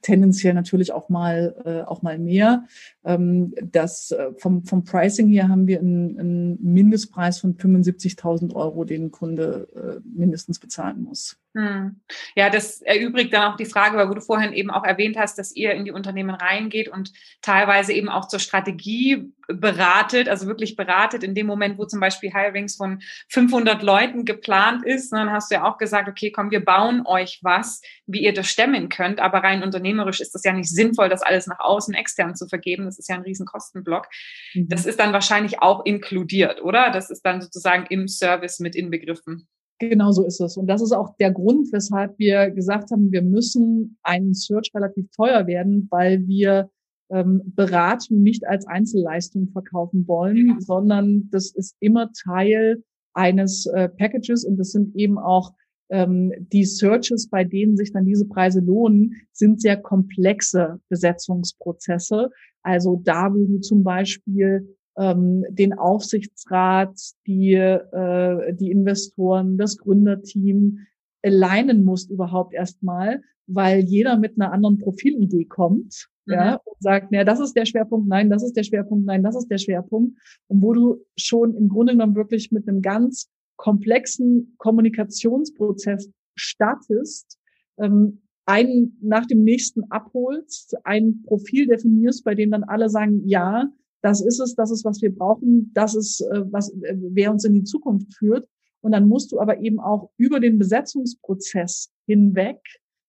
tendenziell natürlich auch mal äh, auch mal mehr. Ähm, das äh, vom vom Pricing her haben wir einen, einen Mindestpreis von 75.000 Euro, den ein Kunde äh, mindestens bezahlen muss. Hm. Ja, das erübrigt dann auch die Frage, weil du vorhin eben auch erwähnt hast, dass ihr in die Unternehmen reingeht und teilweise eben auch zur Strategie beratet, also wirklich beratet in dem Moment, wo zum Beispiel Hirings von 500 Leuten geplant ist. Dann hast du ja auch gesagt, okay, komm, wir bauen euch was, wie ihr das stemmen könnt. Aber rein unternehmerisch ist das ja nicht sinnvoll, das alles nach außen extern zu vergeben. Das ist ja ein riesen Kostenblock. Mhm. Das ist dann wahrscheinlich auch inkludiert, oder? Das ist dann sozusagen im Service mit inbegriffen. Genau so ist es. Und das ist auch der Grund, weshalb wir gesagt haben, wir müssen einen Search relativ teuer werden, weil wir ähm, Beratung nicht als Einzelleistung verkaufen wollen, ja. sondern das ist immer Teil eines äh, Packages und das sind eben auch ähm, die Searches, bei denen sich dann diese Preise lohnen, sind sehr komplexe Besetzungsprozesse. Also da, wo du zum Beispiel ähm, den Aufsichtsrat, die, äh, die Investoren, das Gründerteam alignen musst überhaupt erstmal, weil jeder mit einer anderen Profilidee kommt. Mhm. Ja, und sagt, naja, das ist der Schwerpunkt, nein, das ist der Schwerpunkt, nein, das ist der Schwerpunkt. Und wo du schon im Grunde genommen wirklich mit einem ganz komplexen Kommunikationsprozess startest, ähm, einen nach dem nächsten abholst, ein Profil definierst, bei dem dann alle sagen, ja, das ist es, das ist, was wir brauchen, das ist, äh, was, äh, wer uns in die Zukunft führt. Und dann musst du aber eben auch über den Besetzungsprozess hinweg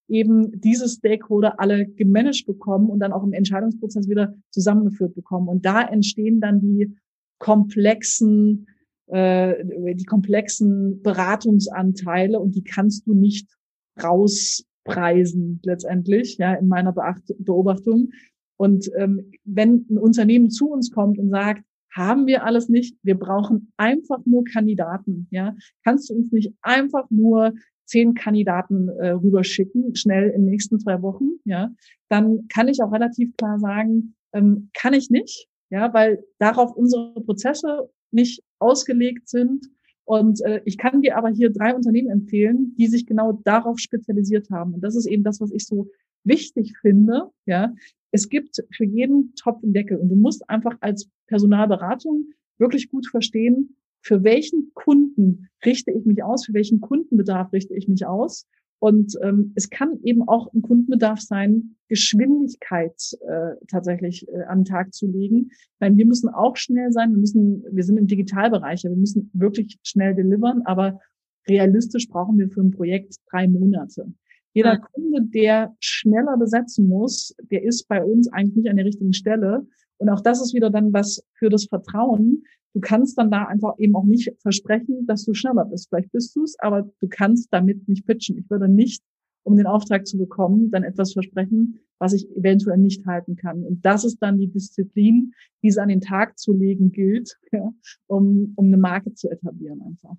eben diese Stakeholder alle gemanagt bekommen und dann auch im Entscheidungsprozess wieder zusammengeführt bekommen. Und da entstehen dann die komplexen, äh, die komplexen Beratungsanteile und die kannst du nicht rauspreisen letztendlich, ja, in meiner Beobachtung. Und ähm, wenn ein Unternehmen zu uns kommt und sagt, haben wir alles nicht, wir brauchen einfach nur Kandidaten, ja, kannst du uns nicht einfach nur zehn Kandidaten äh, rüberschicken, schnell in den nächsten zwei Wochen, ja, dann kann ich auch relativ klar sagen, ähm, kann ich nicht, ja, weil darauf unsere Prozesse nicht ausgelegt sind. Und äh, ich kann dir aber hier drei Unternehmen empfehlen, die sich genau darauf spezialisiert haben. Und das ist eben das, was ich so wichtig finde, ja, es gibt für jeden Topf einen Deckel und du musst einfach als Personalberatung wirklich gut verstehen, für welchen Kunden richte ich mich aus, für welchen Kundenbedarf richte ich mich aus. Und ähm, es kann eben auch ein Kundenbedarf sein, Geschwindigkeit äh, tatsächlich äh, an den Tag zu legen. Weil wir müssen auch schnell sein, wir müssen, wir sind im Digitalbereich, wir müssen wirklich schnell delivern, aber realistisch brauchen wir für ein Projekt drei Monate. Jeder ja. Kunde, der schneller besetzen muss, der ist bei uns eigentlich nicht an der richtigen Stelle. Und auch das ist wieder dann was für das Vertrauen. Du kannst dann da einfach eben auch nicht versprechen, dass du schneller bist. Vielleicht bist du es, aber du kannst damit nicht pitchen. Ich würde nicht, um den Auftrag zu bekommen, dann etwas versprechen, was ich eventuell nicht halten kann. Und das ist dann die Disziplin, die es an den Tag zu legen gilt, ja, um, um eine Marke zu etablieren einfach.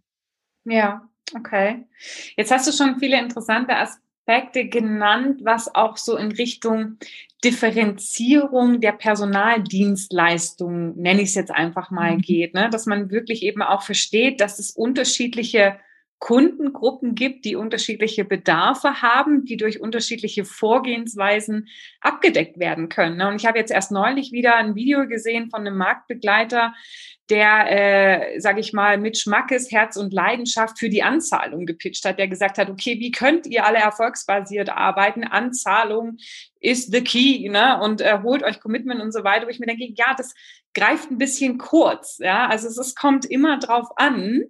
Ja, okay. Jetzt hast du schon viele interessante Aspekte Aspekte genannt, was auch so in Richtung Differenzierung der Personaldienstleistungen, nenne ich es jetzt einfach mal, mhm. geht. Ne? Dass man wirklich eben auch versteht, dass es unterschiedliche Kundengruppen gibt, die unterschiedliche Bedarfe haben, die durch unterschiedliche Vorgehensweisen abgedeckt werden können. Ne? Und ich habe jetzt erst neulich wieder ein Video gesehen von einem Marktbegleiter, der, äh, sage ich mal, mit Schmackes, Herz und Leidenschaft für die Anzahlung gepitcht hat, der gesagt hat, okay, wie könnt ihr alle erfolgsbasiert arbeiten? Anzahlung ist the key, ne? Und äh, holt euch Commitment und so weiter. Wo ich mir denke, ja, das greift ein bisschen kurz, ja. Also es, es kommt immer drauf an.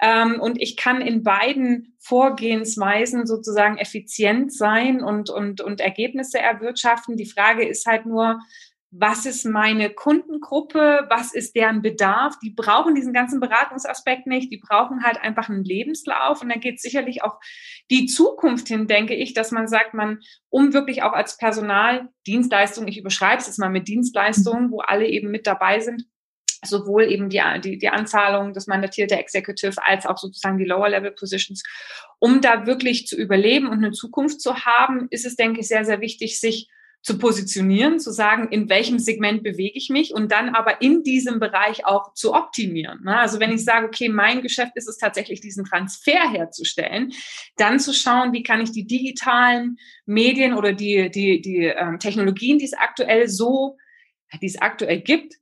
Ähm, und ich kann in beiden Vorgehensweisen sozusagen effizient sein und, und, und Ergebnisse erwirtschaften. Die Frage ist halt nur, was ist meine Kundengruppe, was ist deren Bedarf. Die brauchen diesen ganzen Beratungsaspekt nicht, die brauchen halt einfach einen Lebenslauf und da geht sicherlich auch die Zukunft hin, denke ich, dass man sagt, man, um wirklich auch als Personaldienstleistung, ich überschreibe es jetzt mal mit Dienstleistungen, wo alle eben mit dabei sind, sowohl eben die, die, die Anzahlung des mandatierte Executive als auch sozusagen die Lower-Level-Positions. Um da wirklich zu überleben und eine Zukunft zu haben, ist es, denke ich, sehr, sehr wichtig, sich zu positionieren, zu sagen, in welchem Segment bewege ich mich und dann aber in diesem Bereich auch zu optimieren. Ne? Also wenn ich sage, okay, mein Geschäft ist es tatsächlich, diesen Transfer herzustellen, dann zu schauen, wie kann ich die digitalen Medien oder die, die, die ähm, Technologien, die es aktuell so, die es aktuell gibt,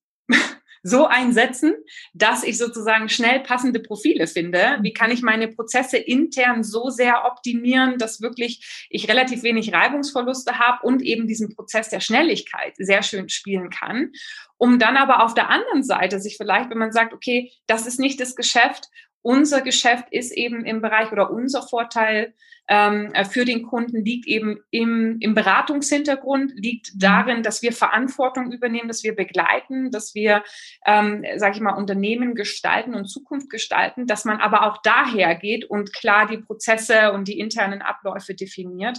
so einsetzen, dass ich sozusagen schnell passende Profile finde? Wie kann ich meine Prozesse intern so sehr optimieren, dass wirklich ich relativ wenig Reibungsverluste habe und eben diesen Prozess der Schnelligkeit sehr schön spielen kann? Um dann aber auf der anderen Seite sich vielleicht, wenn man sagt, okay, das ist nicht das Geschäft, unser Geschäft ist eben im Bereich oder unser Vorteil ähm, für den Kunden liegt eben im, im Beratungshintergrund, liegt mhm. darin, dass wir Verantwortung übernehmen, dass wir begleiten, dass wir, ähm, sage ich mal, Unternehmen gestalten und Zukunft gestalten, dass man aber auch daher geht und klar die Prozesse und die internen Abläufe definiert.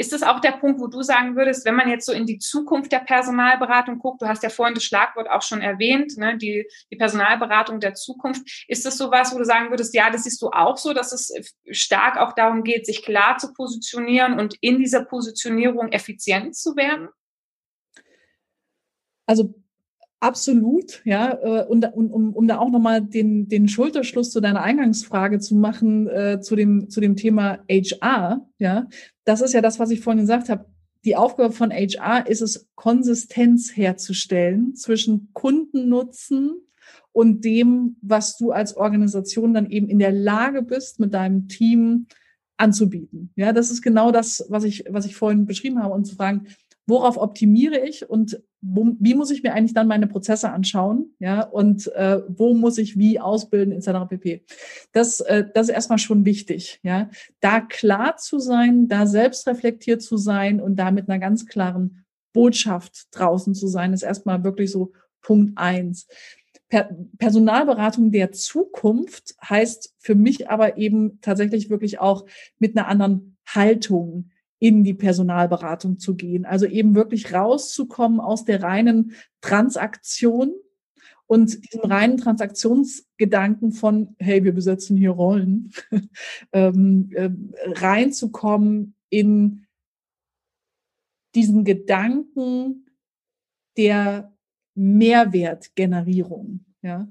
Ist das auch der Punkt, wo du sagen würdest, wenn man jetzt so in die Zukunft der Personalberatung guckt, du hast ja vorhin das Schlagwort auch schon erwähnt, ne, die, die Personalberatung der Zukunft, ist das sowas, wo du sagen würdest, ja, das siehst du auch so, dass es stark auch darum geht, sich klar zu positionieren und in dieser Positionierung effizient zu werden? Also Absolut, ja. Äh, und, um, um da auch nochmal den, den Schulterschluss zu deiner Eingangsfrage zu machen, äh, zu, dem, zu dem Thema HR, ja. Das ist ja das, was ich vorhin gesagt habe. Die Aufgabe von HR ist es, Konsistenz herzustellen zwischen Kundennutzen und dem, was du als Organisation dann eben in der Lage bist, mit deinem Team anzubieten. Ja, das ist genau das, was ich, was ich vorhin beschrieben habe und zu fragen, worauf optimiere ich und wo, wie muss ich mir eigentlich dann meine Prozesse anschauen, ja, und äh, wo muss ich wie ausbilden, etc. pp. Das, äh, das ist erstmal schon wichtig, ja, da klar zu sein, da selbst reflektiert zu sein und da mit einer ganz klaren Botschaft draußen zu sein, ist erstmal wirklich so Punkt eins. Per Personalberatung der Zukunft heißt für mich aber eben tatsächlich wirklich auch mit einer anderen Haltung in die Personalberatung zu gehen. Also eben wirklich rauszukommen aus der reinen Transaktion und diesem reinen Transaktionsgedanken von, hey, wir besetzen hier Rollen, ähm, äh, reinzukommen in diesen Gedanken der Mehrwertgenerierung. Ja?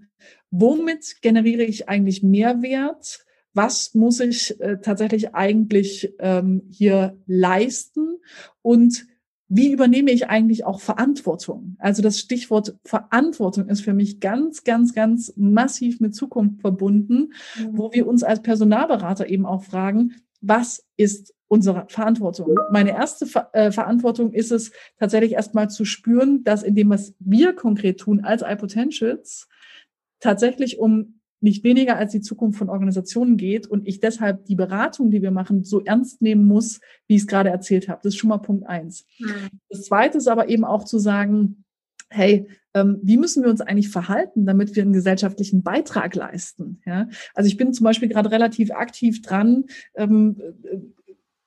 Womit generiere ich eigentlich Mehrwert? Was muss ich äh, tatsächlich eigentlich ähm, hier leisten und wie übernehme ich eigentlich auch Verantwortung? Also das Stichwort Verantwortung ist für mich ganz, ganz, ganz massiv mit Zukunft verbunden, mhm. wo wir uns als Personalberater eben auch fragen, was ist unsere Verantwortung? Meine erste Ver äh, Verantwortung ist es tatsächlich erstmal zu spüren, dass in dem, was wir konkret tun als iPotentials, tatsächlich um nicht weniger als die Zukunft von Organisationen geht und ich deshalb die Beratung, die wir machen, so ernst nehmen muss, wie ich es gerade erzählt habe. Das ist schon mal Punkt eins. Mhm. Das zweite ist aber eben auch zu sagen, hey, ähm, wie müssen wir uns eigentlich verhalten, damit wir einen gesellschaftlichen Beitrag leisten? Ja? Also ich bin zum Beispiel gerade relativ aktiv dran, ähm,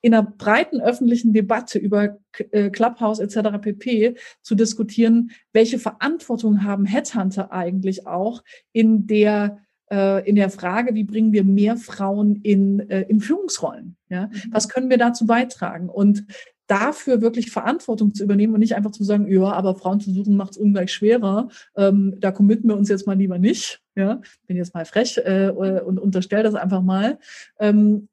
in einer breiten öffentlichen Debatte über äh, Clubhouse etc. pp. zu diskutieren, welche Verantwortung haben Headhunter eigentlich auch in der äh, in der Frage, wie bringen wir mehr Frauen in, äh, in Führungsrollen? Ja? Mhm. Was können wir dazu beitragen? Und dafür wirklich Verantwortung zu übernehmen und nicht einfach zu sagen, ja, aber Frauen zu suchen macht es ungleich schwerer. Ähm, da committen wir uns jetzt mal lieber nicht. Ja, bin jetzt mal frech äh, und unterstelle das einfach mal. Ähm,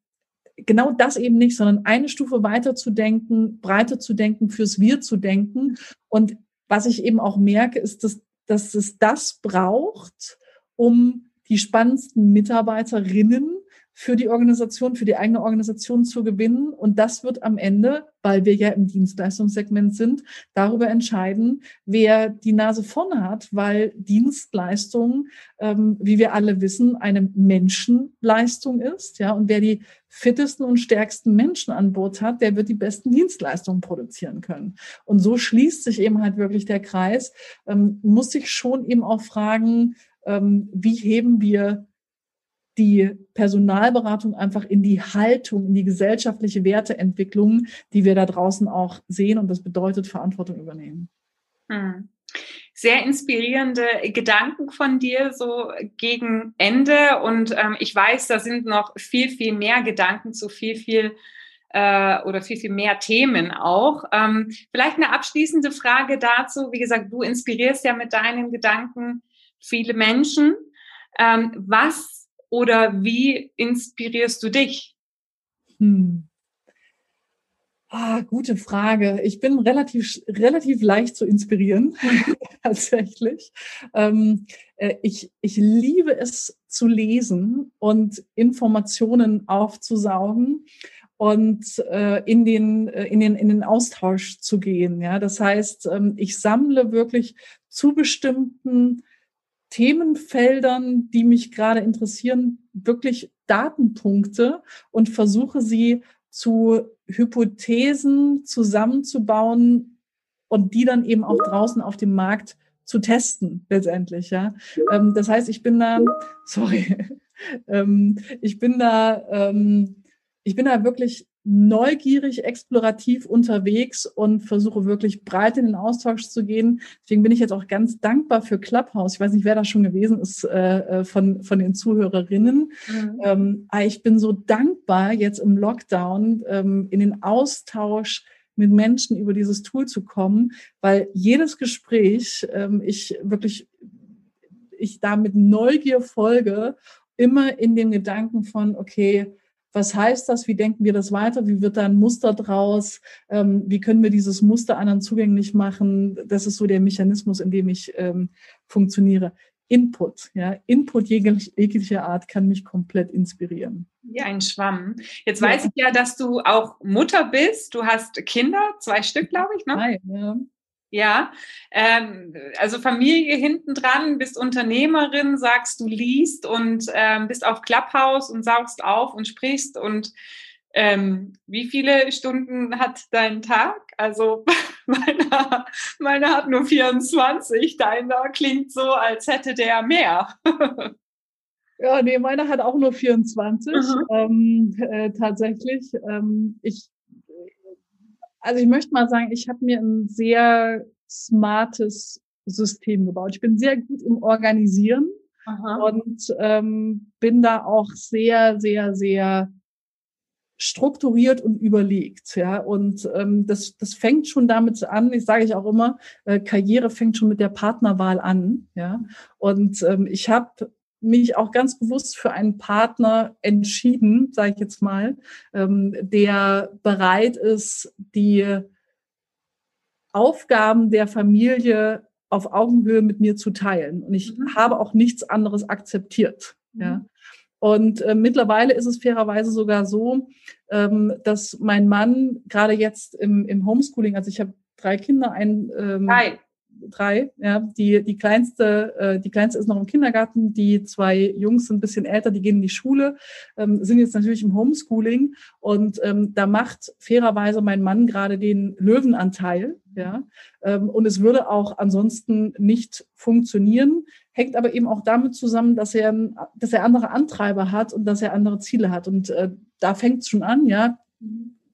genau das eben nicht, sondern eine Stufe weiter zu denken, breiter zu denken, fürs Wir zu denken. Und was ich eben auch merke, ist, dass, dass es das braucht, um die spannendsten Mitarbeiterinnen für die Organisation, für die eigene Organisation zu gewinnen. Und das wird am Ende, weil wir ja im Dienstleistungssegment sind, darüber entscheiden, wer die Nase vorne hat, weil Dienstleistung, ähm, wie wir alle wissen, eine Menschenleistung ist. Ja, und wer die fittesten und stärksten Menschen an Bord hat, der wird die besten Dienstleistungen produzieren können. Und so schließt sich eben halt wirklich der Kreis. Ähm, muss sich schon eben auch fragen, wie heben wir die Personalberatung einfach in die Haltung, in die gesellschaftliche Werteentwicklung, die wir da draußen auch sehen. Und das bedeutet Verantwortung übernehmen. Hm. sehr inspirierende Gedanken von dir so gegen Ende und ähm, ich weiß, da sind noch viel, viel mehr Gedanken zu viel, viel äh, oder viel, viel mehr Themen auch. Ähm, vielleicht eine abschließende Frage dazu. Wie gesagt, du inspirierst ja mit deinen Gedanken viele Menschen. Ähm, was oder wie inspirierst du dich? Hm. Ah, gute Frage. Ich bin relativ, relativ leicht zu inspirieren, tatsächlich. Ähm, äh, ich, ich liebe es zu lesen und Informationen aufzusaugen und äh, in, den, äh, in, den, in den Austausch zu gehen. Ja, das heißt, ähm, ich sammle wirklich zu bestimmten Themenfeldern, die mich gerade interessieren, wirklich Datenpunkte und versuche sie zu Hypothesen zusammenzubauen und die dann eben auch draußen auf dem Markt zu testen, letztendlich, ja. Ähm, das heißt, ich bin da, sorry, ähm, ich bin da, ähm, ich bin da wirklich neugierig, explorativ unterwegs und versuche wirklich breit in den Austausch zu gehen. Deswegen bin ich jetzt auch ganz dankbar für Clubhouse. Ich weiß nicht, wer da schon gewesen ist äh, äh von, von den Zuhörerinnen. Mhm. Ähm, ich bin so dankbar, jetzt im Lockdown ähm, in den Austausch mit Menschen über dieses Tool zu kommen, weil jedes Gespräch ähm, ich wirklich ich da mit Neugier folge, immer in dem Gedanken von, okay, was heißt das? Wie denken wir das weiter? Wie wird da ein Muster draus? Ähm, wie können wir dieses Muster anderen zugänglich machen? Das ist so der Mechanismus, in dem ich ähm, funktioniere. Input, ja, Input jeglicher Art kann mich komplett inspirieren. Ja, ein Schwamm. Jetzt ja. weiß ich ja, dass du auch Mutter bist. Du hast Kinder, zwei Stück, glaube ich, ne? Nein, ja. Ja, ähm, also Familie hinten dran, bist Unternehmerin, sagst du liest und ähm, bist auf Clubhouse und saugst auf und sprichst und ähm, wie viele Stunden hat dein Tag? Also meiner, meiner hat nur 24, deiner klingt so, als hätte der mehr. ja, nee, meiner hat auch nur 24, mhm. ähm, äh, tatsächlich. Ähm, ich also ich möchte mal sagen, ich habe mir ein sehr smartes System gebaut. Ich bin sehr gut im Organisieren Aha. und ähm, bin da auch sehr, sehr, sehr strukturiert und überlegt, ja. Und ähm, das, das fängt schon damit an. Ich sage ich auch immer, äh, Karriere fängt schon mit der Partnerwahl an, ja. Und ähm, ich habe mich auch ganz bewusst für einen Partner entschieden, sage ich jetzt mal, ähm, der bereit ist, die Aufgaben der Familie auf Augenhöhe mit mir zu teilen. Und ich mhm. habe auch nichts anderes akzeptiert. Mhm. Ja. Und äh, mittlerweile ist es fairerweise sogar so, ähm, dass mein Mann gerade jetzt im, im Homeschooling, also ich habe drei Kinder, ein ähm, Hi drei. Ja, die, die kleinste, äh, die kleinste ist noch im Kindergarten, die zwei Jungs sind ein bisschen älter, die gehen in die Schule, ähm, sind jetzt natürlich im Homeschooling und ähm, da macht fairerweise mein Mann gerade den Löwenanteil. Ja, ähm, und es würde auch ansonsten nicht funktionieren, hängt aber eben auch damit zusammen, dass er, dass er andere Antreiber hat und dass er andere Ziele hat. Und äh, da fängt es schon an, ja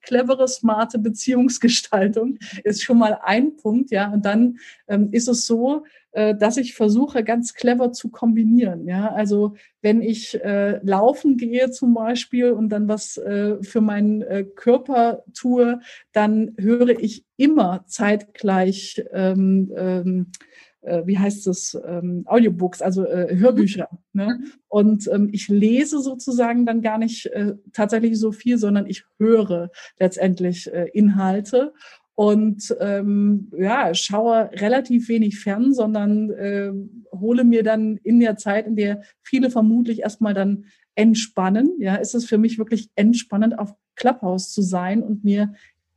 clevere, smarte Beziehungsgestaltung ist schon mal ein Punkt, ja. Und dann ähm, ist es so, äh, dass ich versuche, ganz clever zu kombinieren, ja. Also wenn ich äh, laufen gehe zum Beispiel und dann was äh, für meinen äh, Körper tue, dann höre ich immer zeitgleich ähm, ähm, äh, wie heißt es, ähm, Audiobooks, also äh, Hörbücher. Mhm. Ne? Und ähm, ich lese sozusagen dann gar nicht äh, tatsächlich so viel, sondern ich höre letztendlich äh, Inhalte und ähm, ja, schaue relativ wenig fern, sondern äh, hole mir dann in der Zeit, in der viele vermutlich erstmal dann entspannen, ja, ist es für mich wirklich entspannend, auf Clubhouse zu sein und mir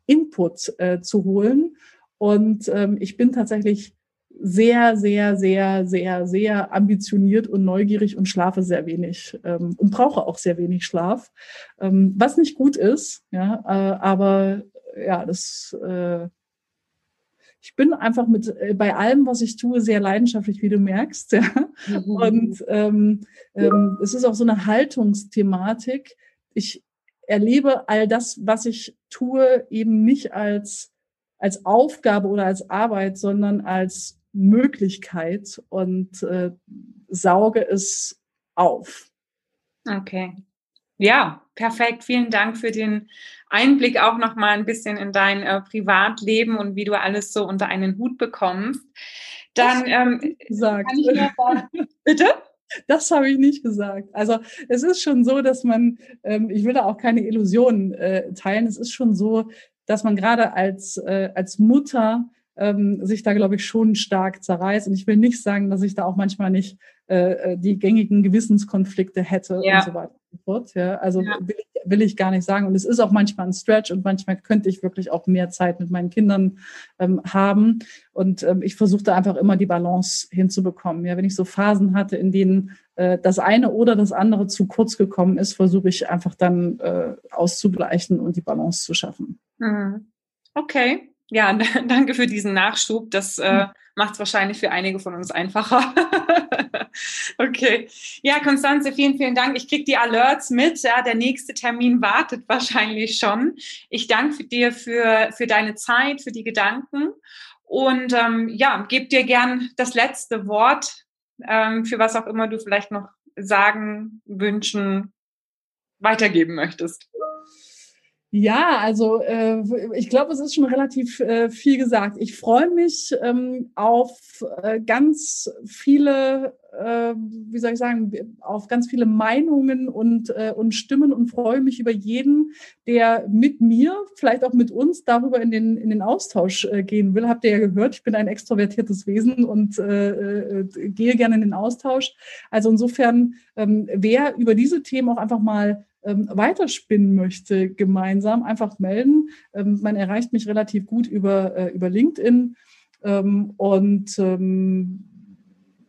Input äh, zu holen. Und ähm, ich bin tatsächlich sehr, sehr, sehr, sehr, sehr ambitioniert und neugierig und schlafe sehr wenig ähm, und brauche auch sehr wenig Schlaf, ähm, was nicht gut ist, ja, äh, aber ja, das äh, ich bin einfach mit äh, bei allem, was ich tue, sehr leidenschaftlich, wie du merkst. Ja? Mhm. Und ähm, ähm, es ist auch so eine Haltungsthematik. Ich erlebe all das, was ich tue, eben nicht als als Aufgabe oder als Arbeit, sondern als Möglichkeit und äh, sauge es auf. Okay. Ja, perfekt. Vielen Dank für den Einblick auch noch mal ein bisschen in dein äh, Privatleben und wie du alles so unter einen Hut bekommst. Dann ähm, gesagt. kann ich sagen, bitte? Das habe ich nicht gesagt. Also es ist schon so, dass man, ähm, ich will da auch keine Illusionen äh, teilen, es ist schon so, dass man gerade als, äh, als Mutter ähm, sich da, glaube ich, schon stark zerreißt. Und ich will nicht sagen, dass ich da auch manchmal nicht äh, äh die gängigen Gewissenskonflikte hätte ja. und so weiter und so fort. Ja, also ja. Will, ich, will ich gar nicht sagen. Und es ist auch manchmal ein Stretch und manchmal könnte ich wirklich auch mehr Zeit mit meinen Kindern ähm, haben. Und ähm, ich versuche da einfach immer die Balance hinzubekommen. Ja, wenn ich so Phasen hatte, in denen äh, das eine oder das andere zu kurz gekommen ist, versuche ich einfach dann äh, auszugleichen und die Balance zu schaffen. Mhm. Okay. Ja, danke für diesen Nachschub. Das äh, hm. macht es wahrscheinlich für einige von uns einfacher. okay. Ja, Konstanze, vielen, vielen Dank. Ich kriege die Alerts mit. Ja, der nächste Termin wartet wahrscheinlich schon. Ich danke dir für, für deine Zeit, für die Gedanken und ähm, ja, gebe dir gern das letzte Wort, ähm, für was auch immer du vielleicht noch sagen, wünschen, weitergeben möchtest. Ja, also äh, ich glaube, es ist schon relativ äh, viel gesagt. Ich freue mich ähm, auf äh, ganz viele, äh, wie soll ich sagen, auf ganz viele Meinungen und, äh, und Stimmen und freue mich über jeden, der mit mir, vielleicht auch mit uns darüber in den, in den Austausch äh, gehen will. Habt ihr ja gehört, ich bin ein extrovertiertes Wesen und äh, äh, gehe gerne in den Austausch. Also insofern, ähm, wer über diese Themen auch einfach mal ähm, weiterspinnen möchte, gemeinsam, einfach melden. Ähm, man erreicht mich relativ gut über, äh, über LinkedIn. Ähm, und ähm,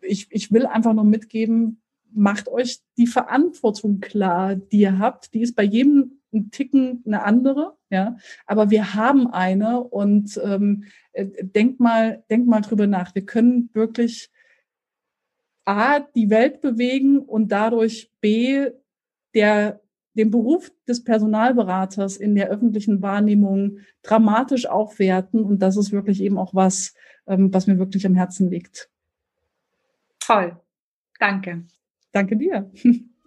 ich, ich will einfach noch mitgeben, macht euch die Verantwortung klar, die ihr habt. Die ist bei jedem ein Ticken eine andere, ja. Aber wir haben eine und ähm, äh, denkt mal, denkt mal drüber nach. Wir können wirklich A, die Welt bewegen und dadurch B, der den Beruf des Personalberaters in der öffentlichen Wahrnehmung dramatisch aufwerten. Und das ist wirklich eben auch was, ähm, was mir wirklich am Herzen liegt. Toll. Danke. Danke dir.